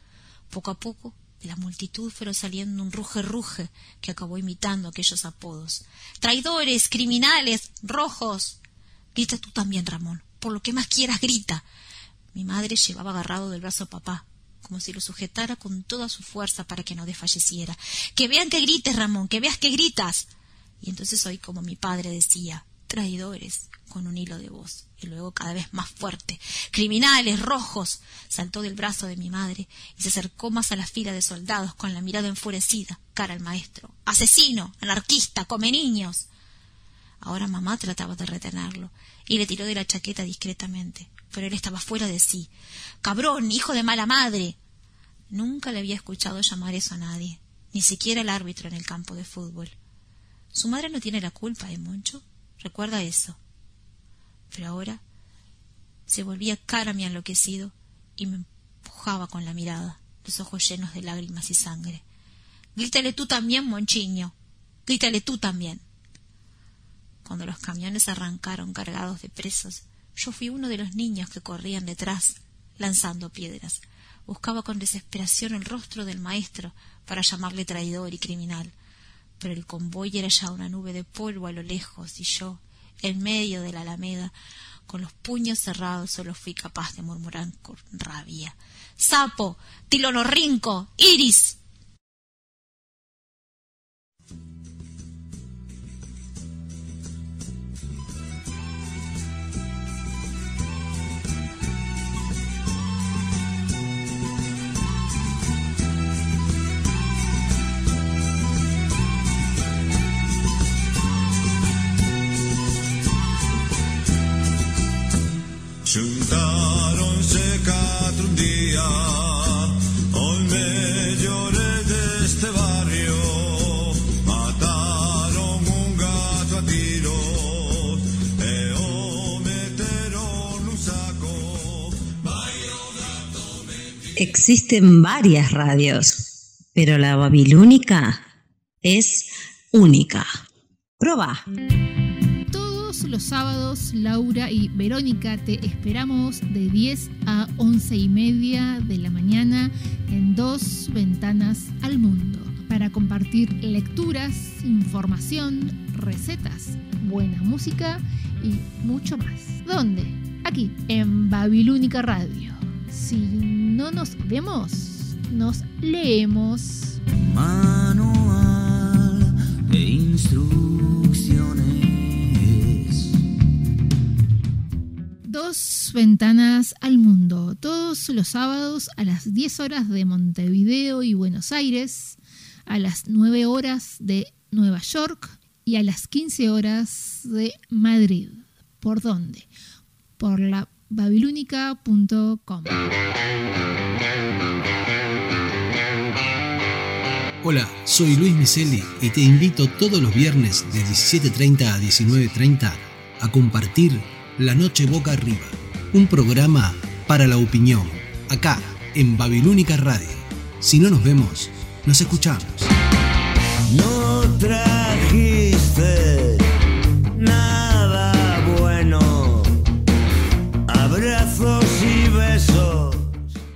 Poco a poco de la multitud fueron saliendo un ruge ruge que acabó imitando aquellos apodos. Traidores, criminales, rojos. Grita tú también, Ramón. Por lo que más quieras, grita. Mi madre llevaba agarrado del brazo a papá, como si lo sujetara con toda su fuerza para que no desfalleciera. Que vean que grites, Ramón, que veas que gritas. Y entonces oí como mi padre decía traidores con un hilo de voz y luego cada vez más fuerte criminales rojos saltó del brazo de mi madre y se acercó más a la fila de soldados con la mirada enfurecida cara al maestro asesino anarquista come niños ahora mamá trataba de retenerlo y le tiró de la chaqueta discretamente pero él estaba fuera de sí cabrón hijo de mala madre nunca le había escuchado llamar eso a nadie ni siquiera el árbitro en el campo de fútbol su madre no tiene la culpa ¿eh, Moncho recuerda eso. Pero ahora se volvía cara a mi enloquecido y me empujaba con la mirada, los ojos llenos de lágrimas y sangre. Grítale tú también, Monchiño. Grítale tú también. Cuando los camiones arrancaron cargados de presos, yo fui uno de los niños que corrían detrás, lanzando piedras. Buscaba con desesperación el rostro del maestro para llamarle traidor y criminal. Pero el convoy era ya una nube de polvo a lo lejos y yo, en medio de la alameda, con los puños cerrados, solo fui capaz de murmurar con rabia. Sapo, tilonorrinco, iris. Un barrio Mataron un gato a tiros E o meteron nun saco Existen varias radios, pero la babilónica es única. Proba. Los sábados, Laura y Verónica te esperamos de 10 a 11 y media de la mañana en dos ventanas al mundo para compartir lecturas, información, recetas, buena música y mucho más. ¿Dónde? Aquí, en Babilónica Radio. Si no nos vemos, nos leemos. Manual de instrucciones. Dos ventanas al mundo, todos los sábados a las 10 horas de Montevideo y Buenos Aires, a las 9 horas de Nueva York y a las 15 horas de Madrid. ¿Por dónde? Por la babilónica.com. Hola, soy Luis Miseli y te invito todos los viernes de 17.30 a 19.30 a compartir La Noche Boca Arriba, un programa para la opinión, acá en Babilónica Radio. Si no nos vemos, nos escuchamos. No trajiste nada bueno. Abrazos y besos.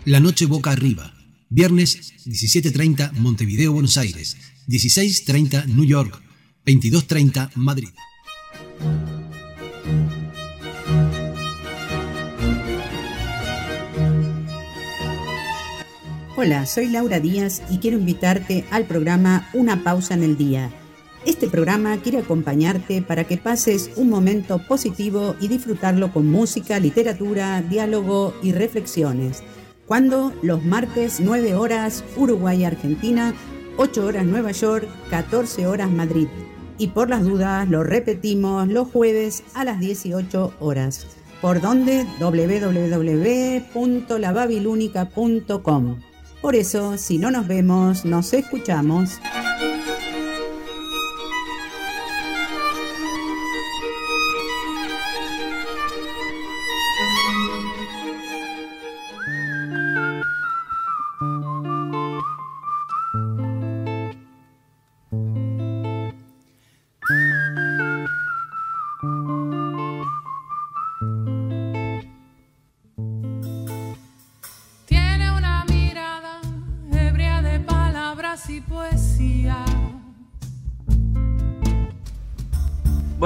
La Noche Boca Arriba, viernes 17.30 Montevideo, Buenos Aires, 16.30 New York, 22.30 Madrid. Hola, soy Laura Díaz y quiero invitarte al programa Una pausa en el día. Este programa quiere acompañarte para que pases un momento positivo y disfrutarlo con música, literatura, diálogo y reflexiones. Cuando los martes 9 horas Uruguay Argentina, 8 horas Nueva York, 14 horas Madrid. Y por las dudas lo repetimos los jueves a las 18 horas. ¿Por donde www.lababilúnica.com. Por eso, si no nos vemos, nos escuchamos.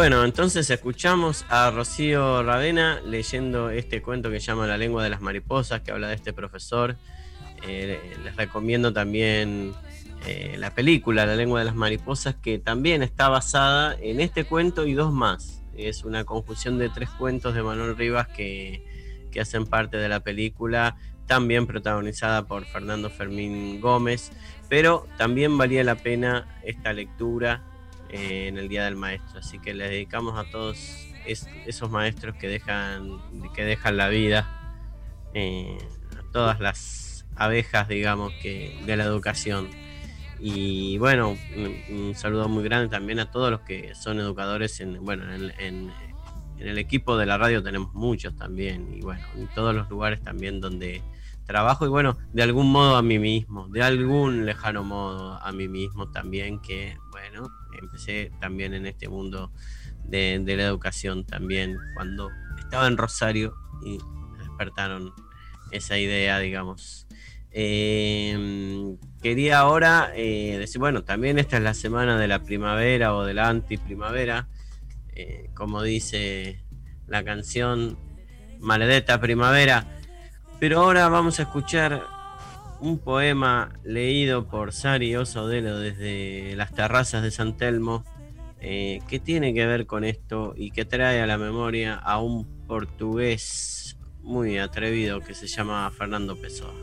Bueno, entonces escuchamos a Rocío Ravena leyendo este cuento que se llama La lengua de las mariposas, que habla de este profesor. Eh, les recomiendo también eh, la película La lengua de las mariposas, que también está basada en este cuento y dos más. Es una conjunción de tres cuentos de Manuel Rivas que, que hacen parte de la película, también protagonizada por Fernando Fermín Gómez, pero también valía la pena esta lectura eh, en el Día del Maestro. Así que le dedicamos a todos es- esos maestros que dejan, que dejan la vida, eh, a todas las abejas, digamos, que, de la educación. y bueno, un, saludo muy grande también a todos los que son educadores en, bueno, en, en- en el equipo de la radio tenemos muchos también, y bueno, en todos los lugares también donde trabajo, y bueno, de algún modo a mí mismo, de algún lejano modo a mí mismo también, que bueno, empecé también en este mundo de, la educación también, cuando estaba en Rosario y despertaron esa idea, digamos. Eh, quería ahora eh, decir, bueno, también esta es la semana de la primavera o de la antiprimavera, eh, como dice la canción Maledetta Primavera. Pero ahora vamos a escuchar un poema leído por Sari Osodelo desde las terrazas de San Telmo, eh, que tiene que ver con esto y que trae a la memoria a un portugués muy atrevido que se llama Fernando Pessoa.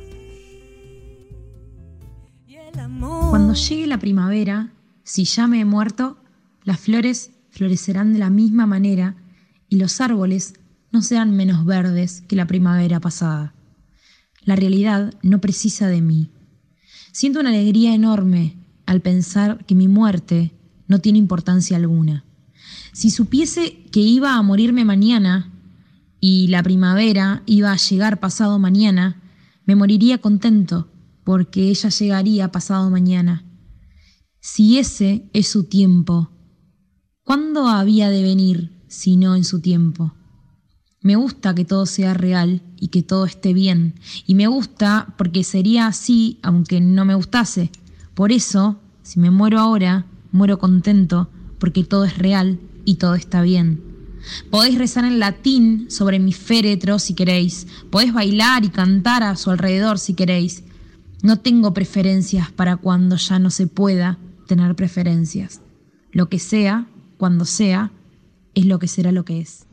Cuando llegue la primavera, si ya me he muerto, las flores florecerán de la misma manera y los árboles no serán menos verdes que la primavera pasada. La realidad no precisa de mí. Siento una alegría enorme al pensar que mi muerte no tiene importancia alguna. Si supiese que iba a morirme mañana y la primavera iba a llegar pasado mañana, me moriría contento porque ella llegaría pasado mañana. Si ese es su tiempo, ¿cuándo había de venir si no en su tiempo? Me gusta que todo sea real y que todo esté bien, y me gusta porque sería así aunque no me gustase. Por eso, si me muero ahora, muero contento porque todo es real y todo está bien. Podéis rezar en latín sobre mi féretro si queréis, podéis bailar y cantar a su alrededor si queréis. No tengo preferencias para cuando ya no se pueda tener preferencias. Lo que sea, cuando sea, es lo que será lo que es.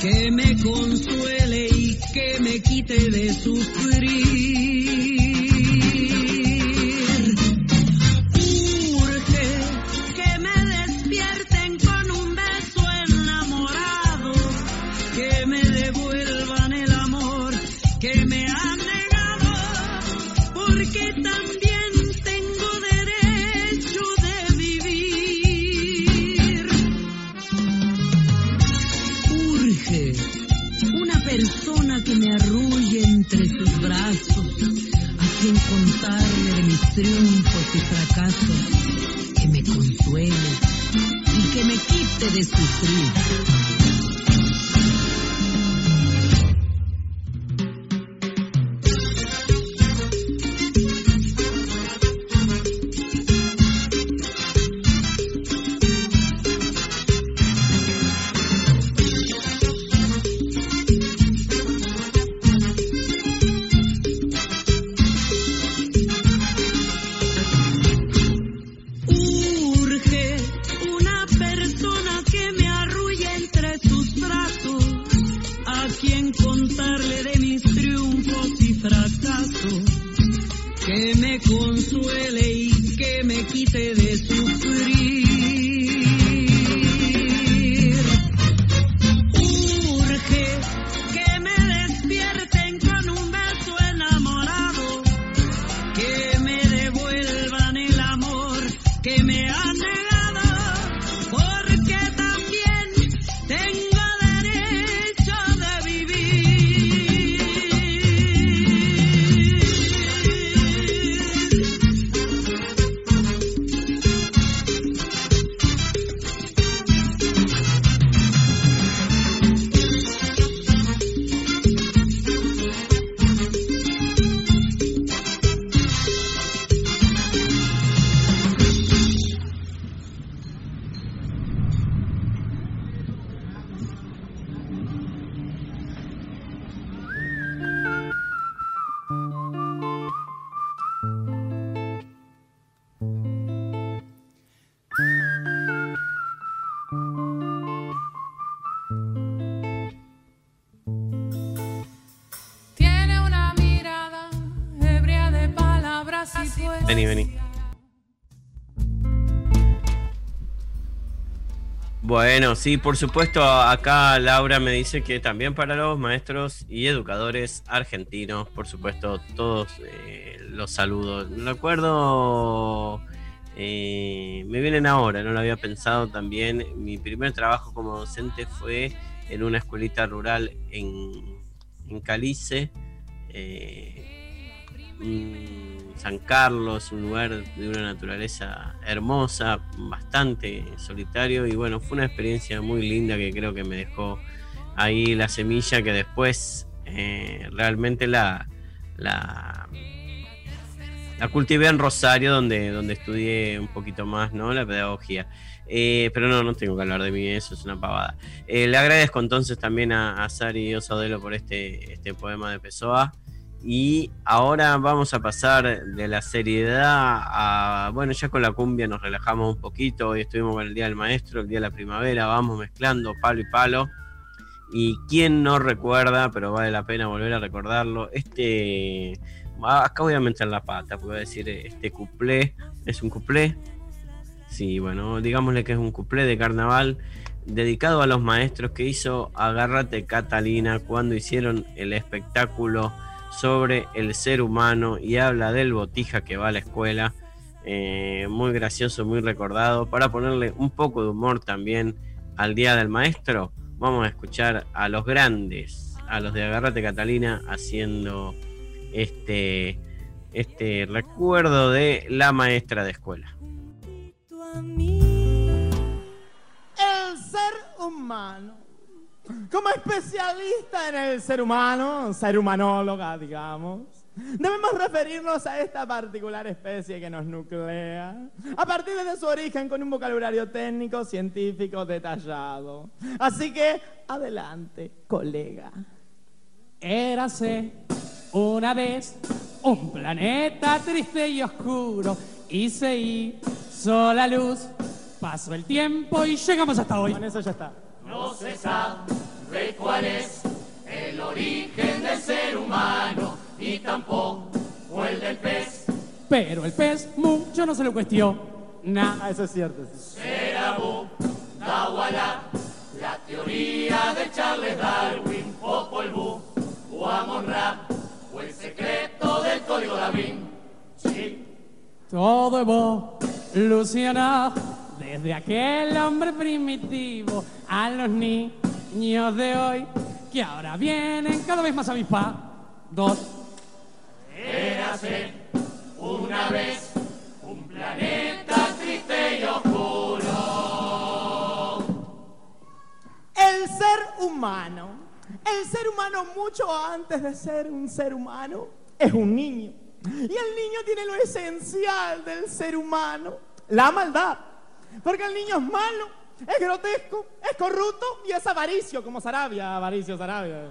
Que me consuele y que me quite de sufrir. Quite Bueno, sí, por supuesto, acá Laura me dice que también para los maestros y educadores argentinos, por supuesto, todos eh, los saludos. Recuerdo, eh, me vienen ahora, no lo había pensado también, mi primer trabajo como docente fue en una escuelita rural en, en Calice. eh, San Carlos, un lugar de una naturaleza hermosa, bastante solitario y bueno, fue una experiencia muy linda que creo que me dejó ahí la semilla que después eh, realmente la, la, la cultivé en Rosario donde, donde estudié un poquito más ¿no? la pedagogía. Eh, pero no, no tengo que hablar de mí, eso es una pavada. Eh, le agradezco entonces también a, a Sari Osadelo por este, este poema de Pessoa. Y ahora vamos a pasar de la seriedad a. Bueno, ya con la cumbia nos relajamos un poquito. Hoy estuvimos con el Día del Maestro, el Día de la Primavera. Vamos mezclando palo y palo. Y quién no recuerda, pero vale la pena volver a recordarlo. Este. ah, Acá voy a meter la pata, porque voy a decir este cuplé. ¿Es un cuplé? Sí, bueno, digámosle que es un cuplé de carnaval dedicado a los maestros que hizo Agárrate Catalina cuando hicieron el espectáculo sobre el ser humano y habla del botija que va a la escuela. Eh, muy gracioso, muy recordado. Para ponerle un poco de humor también al Día del Maestro, vamos a escuchar a los grandes, a los de Agarrate Catalina, haciendo este, este recuerdo de la maestra de escuela. El ser humano. Como especialista en el ser humano, ser humanóloga, digamos, debemos referirnos a esta particular especie que nos nuclea, a partir de su origen con un vocabulario técnico, científico, detallado. Así que, adelante, colega. Érase una vez un planeta triste y oscuro y se hizo la luz. Pasó el tiempo y llegamos hasta hoy. Con eso ya está. No se sabe cuál es el origen del ser humano y tampoco el del pez. Pero el pez mucho no se lo cuestiona. Ah, eso es cierto. Será Dawala, la teoría de Charles Darwin, Popol Vuh, o Amon Ra, o el secreto del código da Vinci. Sí. Todo evoluciona desde aquel hombre primitivo a los niños de hoy que ahora vienen cada vez más avispados. Érase una vez un planeta triste y oscuro. El ser humano. El ser humano mucho antes de ser un ser humano es un niño. Y el niño tiene lo esencial del ser humano, la maldad. Porque el niño es malo, es grotesco, es corrupto y es avaricio, como Sarabia, avaricio Sarabia.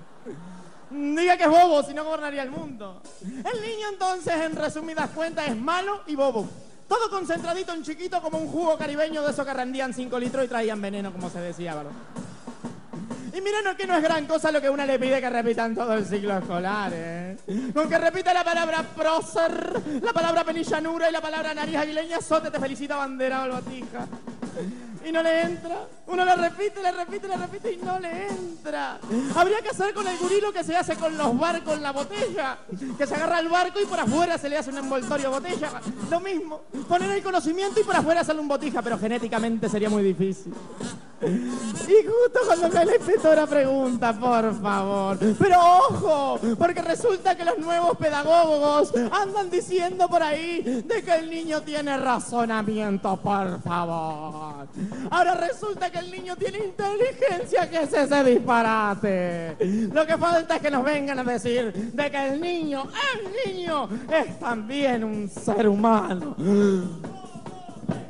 Diga que es bobo, si no gobernaría el mundo. El niño entonces, en resumidas cuentas, es malo y bobo. Todo concentradito en chiquito como un jugo caribeño de esos que rendían 5 litros y traían veneno, como se decía, ¿verdad? Y mira no, que no es gran cosa lo que una le pide que repitan todo el ciclo escolar, ¿eh? Con que repita la palabra prócer, la palabra penillanura y la palabra nariz aguileña, Sote te felicita bandera o botija. Y no le entra. Uno le repite, le repite, le repite y no le entra. Habría que hacer con el gurí lo que se hace con los barcos en la botella. Que se agarra el barco y por afuera se le hace un envoltorio botella. Lo mismo. Poner el conocimiento y por afuera hacerle un botija, pero genéticamente sería muy difícil. Y justo cuando me la inspectora pregunta, por favor. Pero ojo, porque resulta que los nuevos pedagogos andan diciendo por ahí de que el niño tiene razonamiento, por favor. Ahora resulta que el niño tiene inteligencia, que es ese disparate. Lo que falta es que nos vengan a decir de que el niño, el niño, es también un ser humano.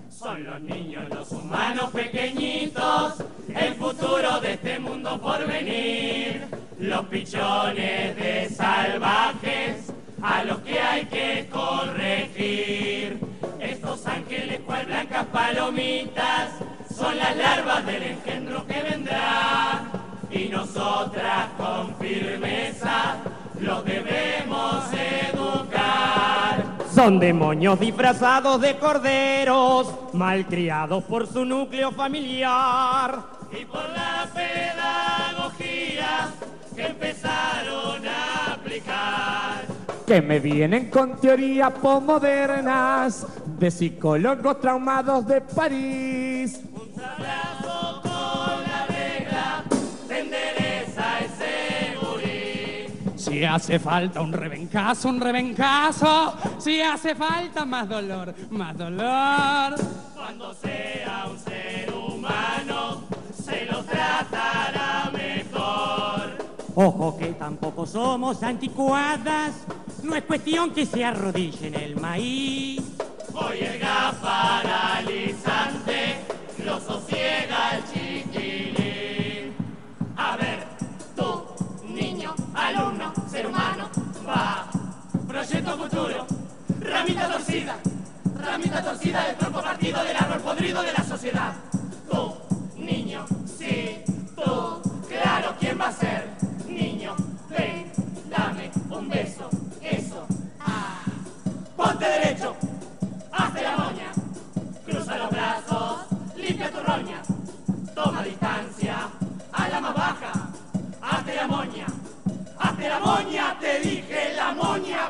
Son los niños, los humanos pequeñitos, el futuro de este mundo por venir. Los pichones de salvajes a los que hay que corregir. Estos ángeles cual blancas palomitas son las larvas del engendro que vendrá. Y nosotras con firmeza los debemos educar. Son demonios disfrazados de corderos, malcriados por su núcleo familiar. Y por la pedagogía que empezaron a aplicar. Que me vienen con teorías posmodernas de psicólogos traumados de París. Si hace falta un rebencazo, un rebencazo. Si hace falta más dolor, más dolor. Cuando sea un ser humano, se lo tratará mejor. Ojo que tampoco somos anticuadas. No es cuestión que se arrodille en el maíz. Hoy ramita torcida, ramita torcida del tronco partido del árbol podrido de la sociedad. Tú, niño, sí, tú, claro, ¿quién va a ser? Niño, ven, dame un beso, eso, ah. Ponte derecho, hazte la moña, cruza los brazos, limpia tu roña, toma distancia, a la más baja, hazte la moña, hazte la moña, te dije la moña,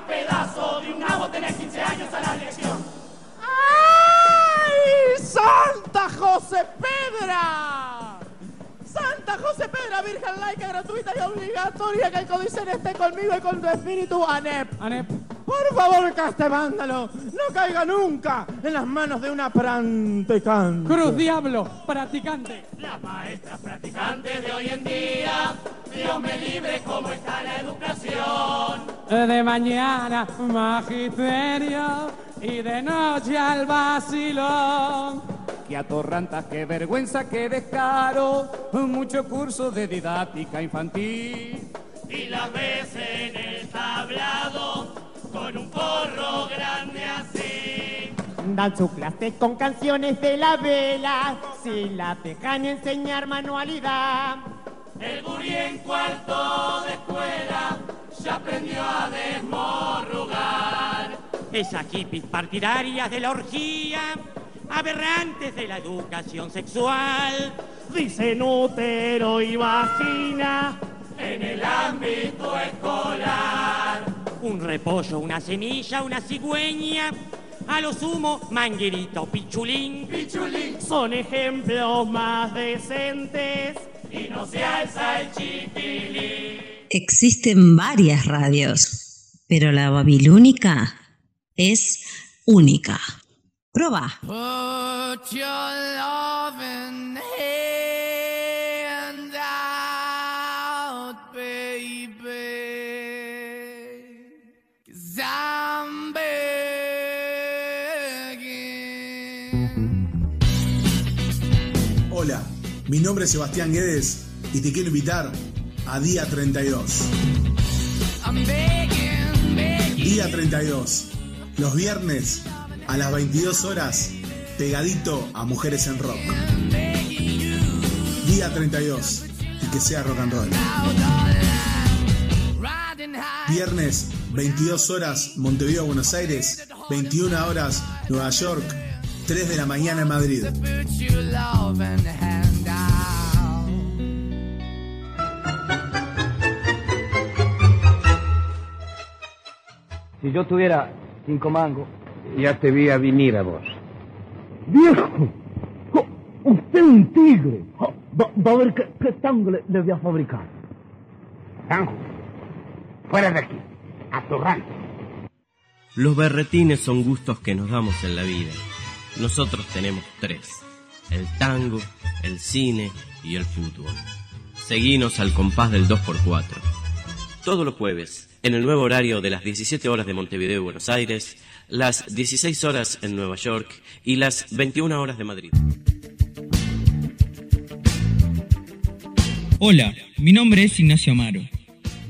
laica, gratuita y obligatoria, que el códice esté conmigo y con tu espíritu, ANEP. ANEP. Por favor, que este vándalo no caiga nunca en las manos de una practicante. Cruz Diablo, practicante. Las maestras practicantes de hoy en día, Dios me libre cómo está la educación. De mañana, magisterio. Y de noche al vacilón. Qué atorrantas, qué vergüenza, qué descaro. Mucho curso de didáctica infantil. Y las ves en el tablado con un porro grande así. Dan su clase con canciones de la vela, si la dejan enseñar manualidad. El gurí en cuarto de escuela ya aprendió a desmorrugar. Esas hippies partidarias de la orgía, aberrantes de la educación sexual. Dicen útero y vagina. En el ámbito escolar. Un repollo, una semilla, una cigüeña. A lo sumo, manguerita o pichulín. Pichulín. Son ejemplos más decentes. Y no se alza el chiquilín. Existen varias radios, pero la babilónica es única. Proba. Put your loving hand out, baby. Cause I'm begging. Hola, mi nombre es Sebastián Guedes y te quiero invitar a Día 32. I'm begging, begging. Día 32. Los viernes a las 22 horas, pegadito a Mujeres en Rock. Día 32. Te que sea rock and roll. Viernes, 22 horas, Montevideo, Buenos Aires. 21 horas, Nueva York. 3 de la mañana en Madrid. Si yo tuviera cinco mangos, Ya te vi a venir a vos. ¡Viejo! Jo, ¡Usted es un tigre! Jo, Va, va a ver qué, qué tango le, le voy a fabricar. Tango, fuera de aquí, a tu rancho. Los berretines son gustos que nos damos en la vida. Nosotros tenemos tres. El tango, el cine y el fútbol. Seguinos al compás del 2x4. Todos los jueves, en el nuevo horario de las 17 horas de Montevideo y Buenos Aires, las 16 horas en Nueva York y las 21 horas de Madrid. Hola, mi nombre es Ignacio Amaro.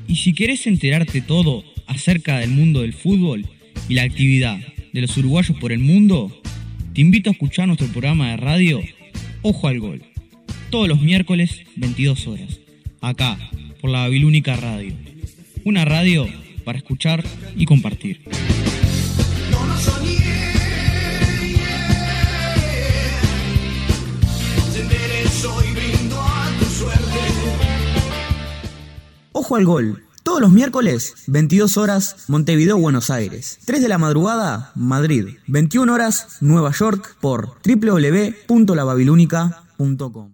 Y si querés enterarte todo acerca del mundo del fútbol y la actividad de los uruguayos por el mundo, te invito a escuchar nuestro programa de radio Ojo al Gol. Todos los miércoles, 22 horas. Acá, por la Babilónica Radio. Una radio para escuchar y compartir. Ojo al gol. Todos los miércoles, 22 horas, Montevideo, Buenos Aires. 3 de la madrugada, Madrid. 21 horas, Nueva York, por www.lababilúnica.com.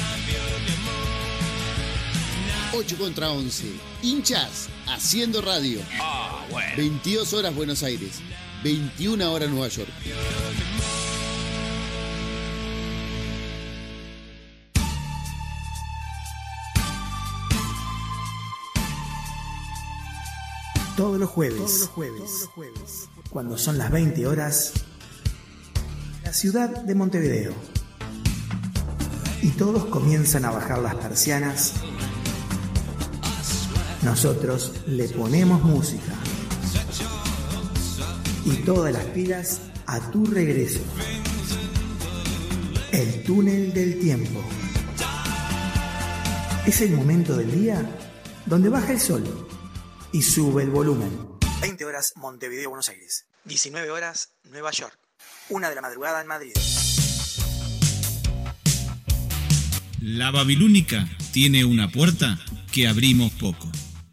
8 contra 11. Hinchas haciendo radio. 22 horas Buenos Aires. 21 horas Nueva York. Todos los jueves, cuando son las 20 horas, la ciudad de Montevideo. Y todos comienzan a bajar las persianas. Nosotros le ponemos música. Y todas las pilas a tu regreso. El túnel del tiempo. Es el momento del día donde baja el sol y sube el volumen. 20 horas Montevideo, Buenos Aires. 19 horas Nueva York. Una de la madrugada en Madrid. La Babilónica tiene una puerta que abrimos poco.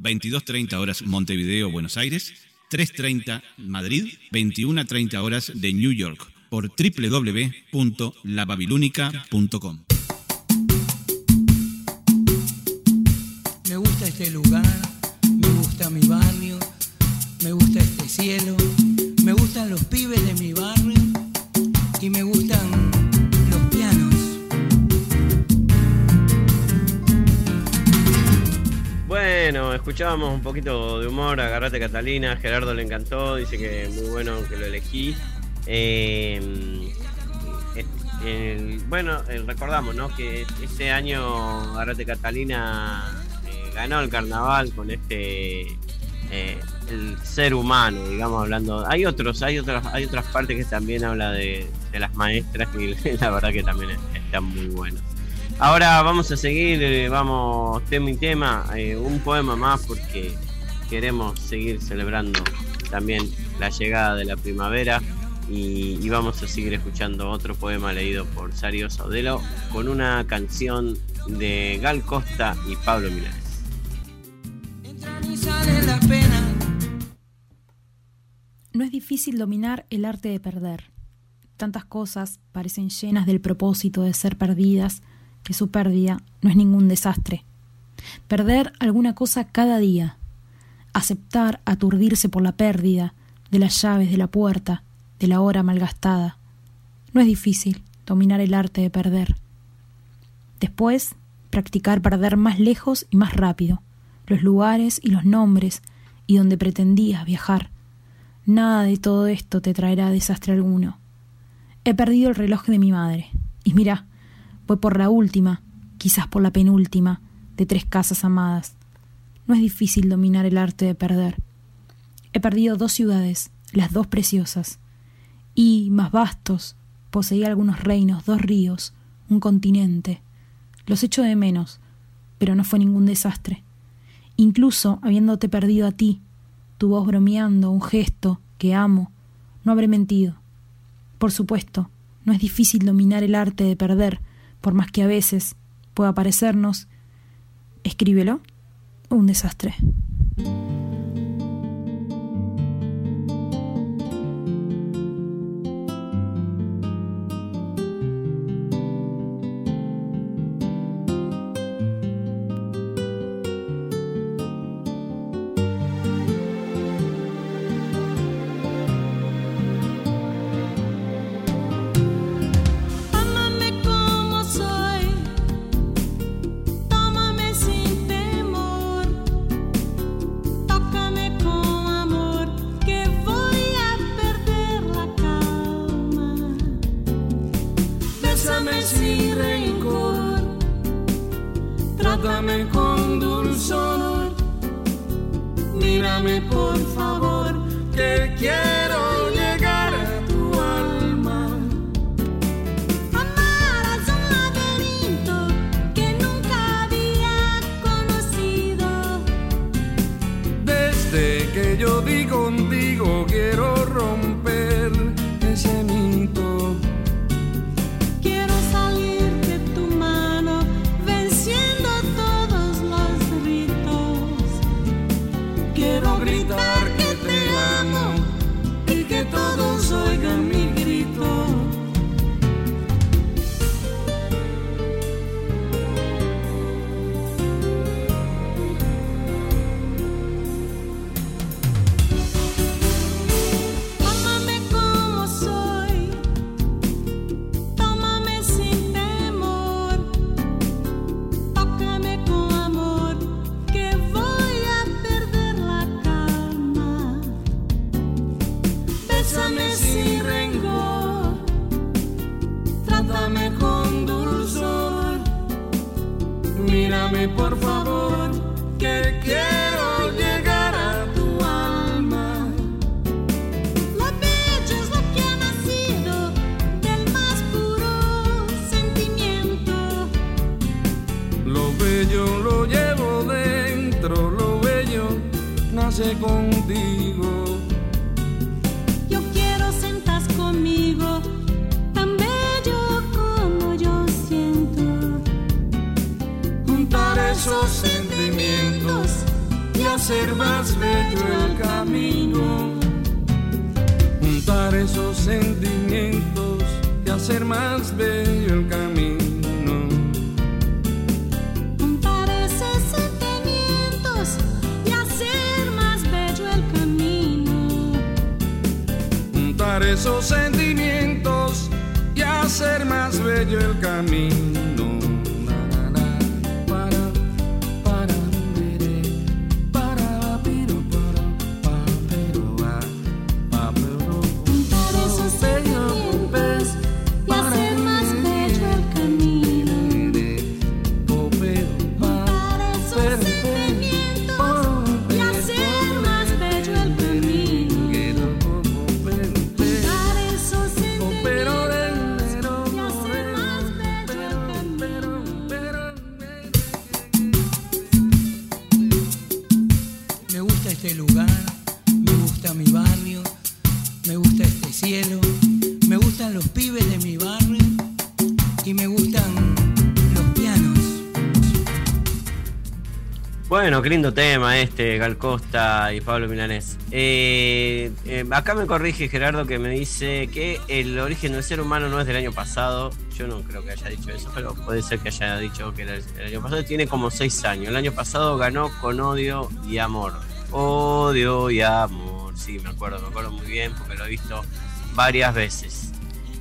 22.30 horas Montevideo, Buenos Aires. 3.30 Madrid. 21.30 horas de New York. Por www.lababilónica.com. Me gusta este lugar, me gusta mi barrio, me gusta este cielo, me gustan los pibes de mi barrio y me gustan Bueno, escuchábamos un poquito de humor, agarrate Catalina, Gerardo le encantó, dice que muy bueno que lo elegí. Eh, eh, bueno, eh, recordamos ¿no? que este año Agarrate Catalina eh, ganó el carnaval con este eh, el ser humano, digamos, hablando. Hay otros, hay otras, hay otras partes que también habla de, de las maestras y la verdad que también están muy buenas. Ahora vamos a seguir, eh, vamos tema y tema, eh, un poema más porque queremos seguir celebrando también la llegada de la primavera y, y vamos a seguir escuchando otro poema leído por Sario Saudelo con una canción de Gal Costa y Pablo Milanes. y sale la pena. No es difícil dominar el arte de perder. Tantas cosas parecen llenas del propósito de ser perdidas que su pérdida no es ningún desastre. Perder alguna cosa cada día. Aceptar aturdirse por la pérdida de las llaves de la puerta, de la hora malgastada. No es difícil dominar el arte de perder. Después, practicar perder más lejos y más rápido, los lugares y los nombres y donde pretendías viajar. Nada de todo esto te traerá desastre alguno. He perdido el reloj de mi madre. Y mira, voy por la última, quizás por la penúltima, de tres casas amadas. No es difícil dominar el arte de perder. He perdido dos ciudades, las dos preciosas. Y, más vastos, poseía algunos reinos, dos ríos, un continente. Los echo de menos, pero no fue ningún desastre. Incluso habiéndote perdido a ti, tu voz bromeando, un gesto que amo, no habré mentido. Por supuesto, no es difícil dominar el arte de perder, por más que a veces pueda parecernos, escríbelo, un desastre. Por favor, que quiero hacer más bello el camino. Juntar esos sentimientos y hacer más bello el camino. Juntar esos sentimientos y hacer más bello el camino. Juntar esos sentimientos y hacer más bello el camino. Qué lindo tema este, Gal Costa y Pablo Milanés. Eh, eh, acá me corrige Gerardo que me dice que el origen del ser humano no es del año pasado. Yo no creo que haya dicho eso, pero puede ser que haya dicho que el, el año pasado. Tiene como seis años. El año pasado ganó con odio y amor. Odio y amor. Sí, me acuerdo, me acuerdo muy bien porque lo he visto varias veces.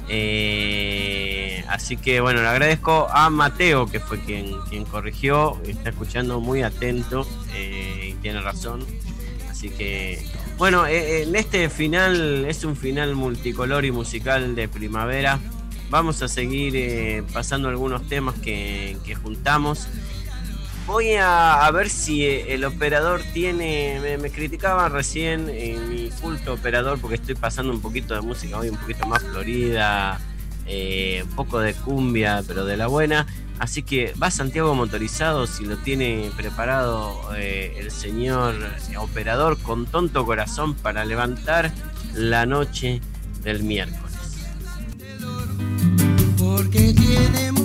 Eh, así que bueno, le agradezco a Mateo, que fue quien, quien corrigió, está escuchando muy atento eh, y tiene razón. Así que bueno, eh, en este final es un final multicolor y musical de primavera. Vamos a seguir eh, pasando algunos temas que, que juntamos. Voy a, ver si eh, el operador tiene. Me, me criticaba recién en mi culto operador porque estoy pasando un poquito de música hoy, un poquito más florida, eh, un poco de cumbia, pero de la buena. Así que va Santiago motorizado si lo tiene preparado eh, el señor operador con tonto corazón para levantar la noche del miércoles. porque tiene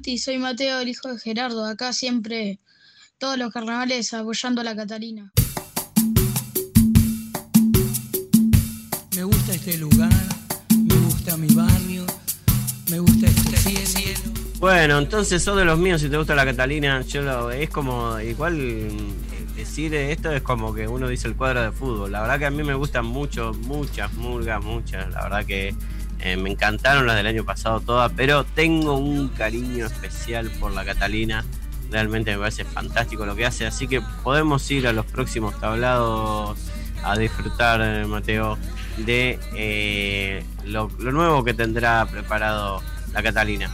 Santi, soy Mateo, el hijo de Gerardo. Acá siempre, todos los carnavales apoyando a la Catalina. me gusta este lugar, me gusta mi barrio, me gusta este cielo. Bueno, entonces sos de los míos si te gusta la Catalina. Yo lo, es como, igual decir esto es como que uno dice el cuadro de fútbol. La verdad que a mí me gustan mucho, muchas murgas, muchas. La verdad que eh, me encantaron las del año pasado todas, pero tengo un cariño especial por la Catalina. Realmente me parece fantástico lo que hace, así que podemos ir a los próximos tablados a disfrutar, eh, Mateo, de eh, lo, lo nuevo que tendrá preparado la Catalina.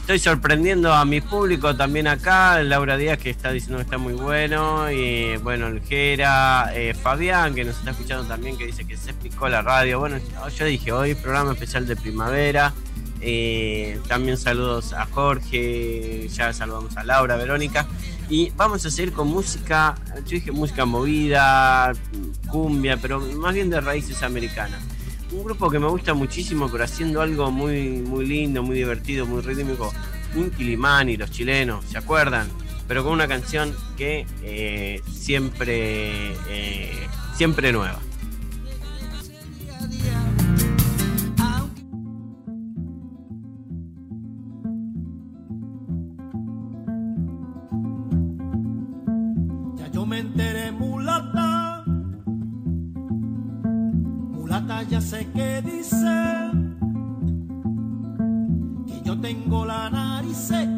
Estoy sorprendiendo a mi público también acá, Laura Díaz que está diciendo que está muy bueno, y bueno, el Jera, eh, Fabián que nos está escuchando también que dice que se explicó la radio. Bueno, yo dije hoy programa especial de primavera. eh, también saludos a Jorge, ya saludamos a Laura, Verónica. Y vamos a seguir con música, yo dije música movida, cumbia, pero más bien de raíces americanas. Un grupo que me gusta muchísimo, pero haciendo algo muy, muy lindo, muy divertido, muy rítmico. Inti Limani, los chilenos, ¿se acuerdan? Pero con una canción que eh, siempre, eh, siempre nueva. Ya sé que dice. Que yo tengo la nariz como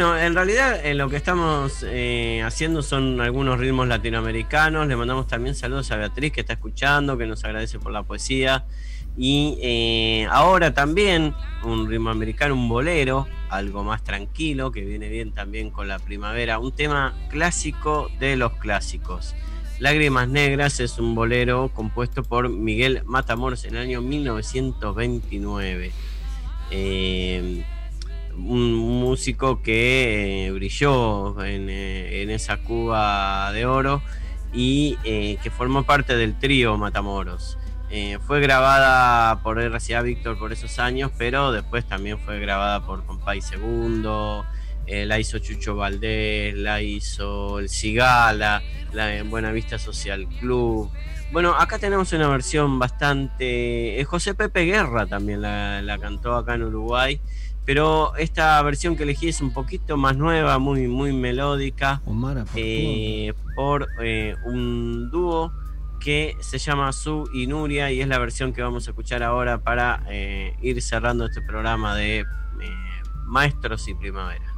Bueno, en realidad eh, lo que estamos eh, haciendo son algunos ritmos latinoamericanos. Le mandamos también saludos a Beatriz que está escuchando, que nos agradece por la poesía. Y eh, ahora también un ritmo americano, un bolero, algo más tranquilo, que viene bien también con la primavera. Un tema clásico de los clásicos. Lágrimas Negras es un bolero compuesto por Miguel Matamoros en el año 1929. Eh, un músico que eh, brilló en, eh, en esa Cuba de oro y eh, que formó parte del trío Matamoros. Fue grabada por RCA Víctor por esos años, pero después también fue grabada por Compay Segundo, la hizo Chucho Valdés, la hizo El Cigala, la en Buenavista Social Club. Bueno, acá tenemos una versión bastante. José Pepe Guerra también la, la cantó acá en Uruguay. Pero esta versión que elegí es un poquito más nueva, muy, muy melódica. eh, por eh, un dúo que se llama Su y Nuria y es la versión que vamos a escuchar ahora para eh, ir cerrando este programa de eh, Maestros y Primavera.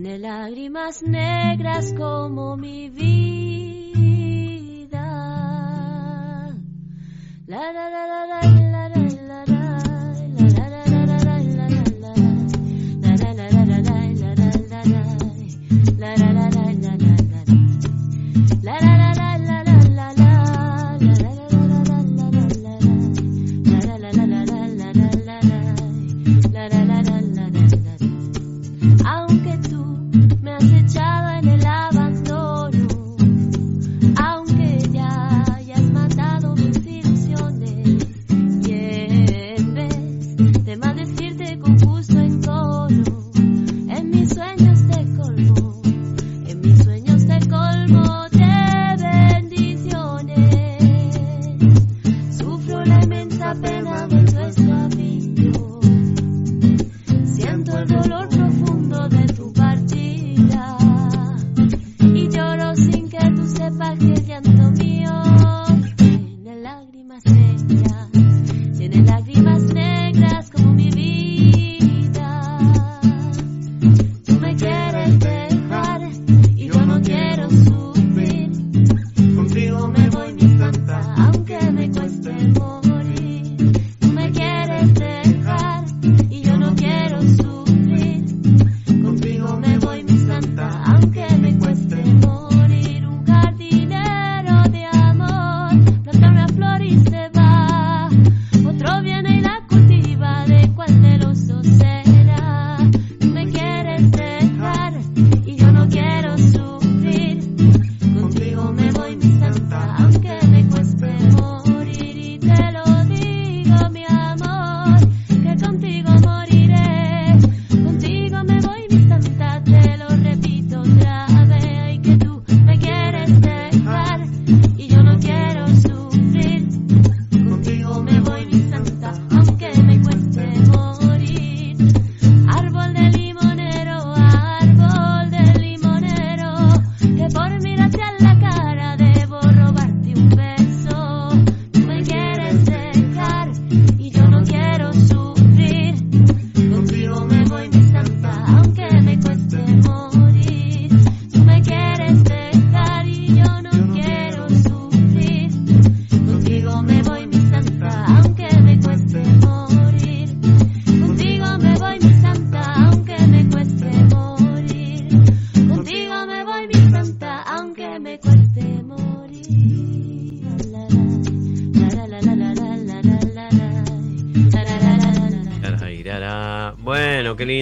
Tiene lágrimas negras como mi vida. La la la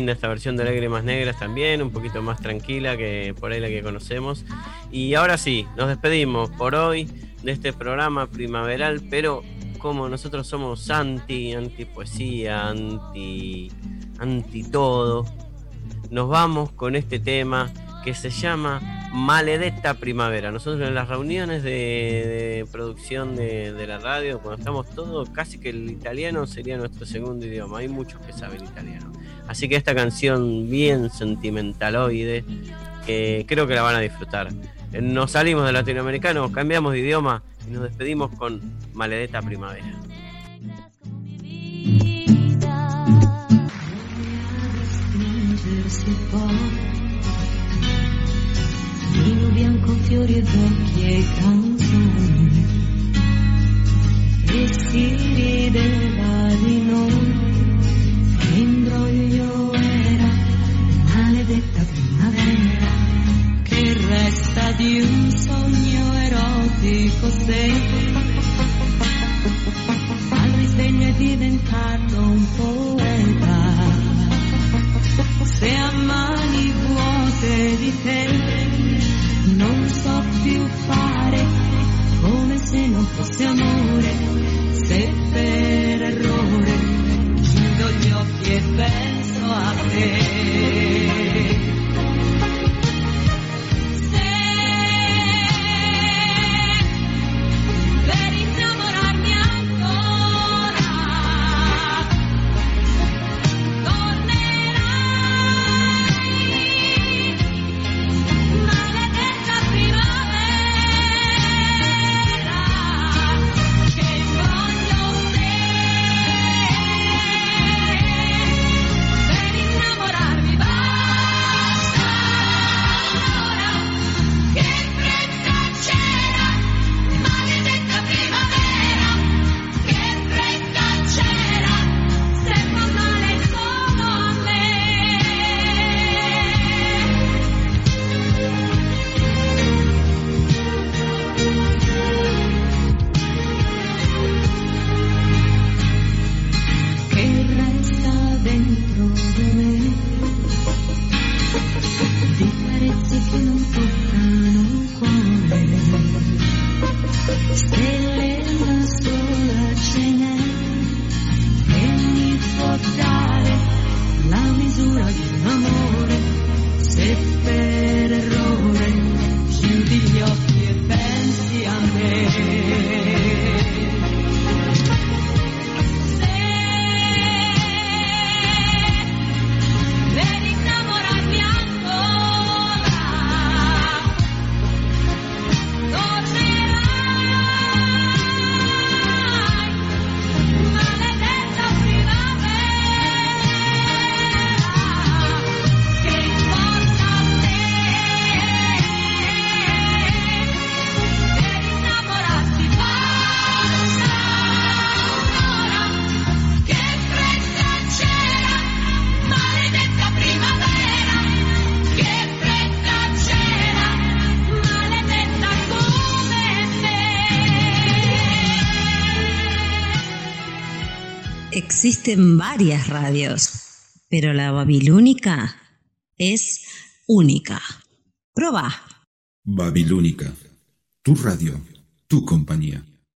linda esta versión de Lágrimas Negras también, un poquito más tranquila que por ahí la que conocemos. Y ahora sí, nos despedimos por hoy de este programa primaveral, pero como nosotros somos anti, anti poesía, anti, anti todo, nos vamos con este tema que se llama Maledetta Primavera. Nosotros en las reuniones de, de producción de, de la radio, cuando estamos todos, casi que el italiano sería nuestro segundo idioma. Hay muchos que saben italiano. Así que esta canción bien sentimentaloide, que creo que la van a disfrutar. Eh, Nos salimos de latinoamericano, cambiamos de idioma y nos despedimos con Maledetta Primavera. Imbroglio era maledetta primavera che resta di un sogno erotico se al risveglio è diventato un poeta. Se a mani vuote di te non so più fare come se non fosse amore, Existen varias radios, pero la babilónica es única. Proba. Babilónica. Tu radio, tu compañía.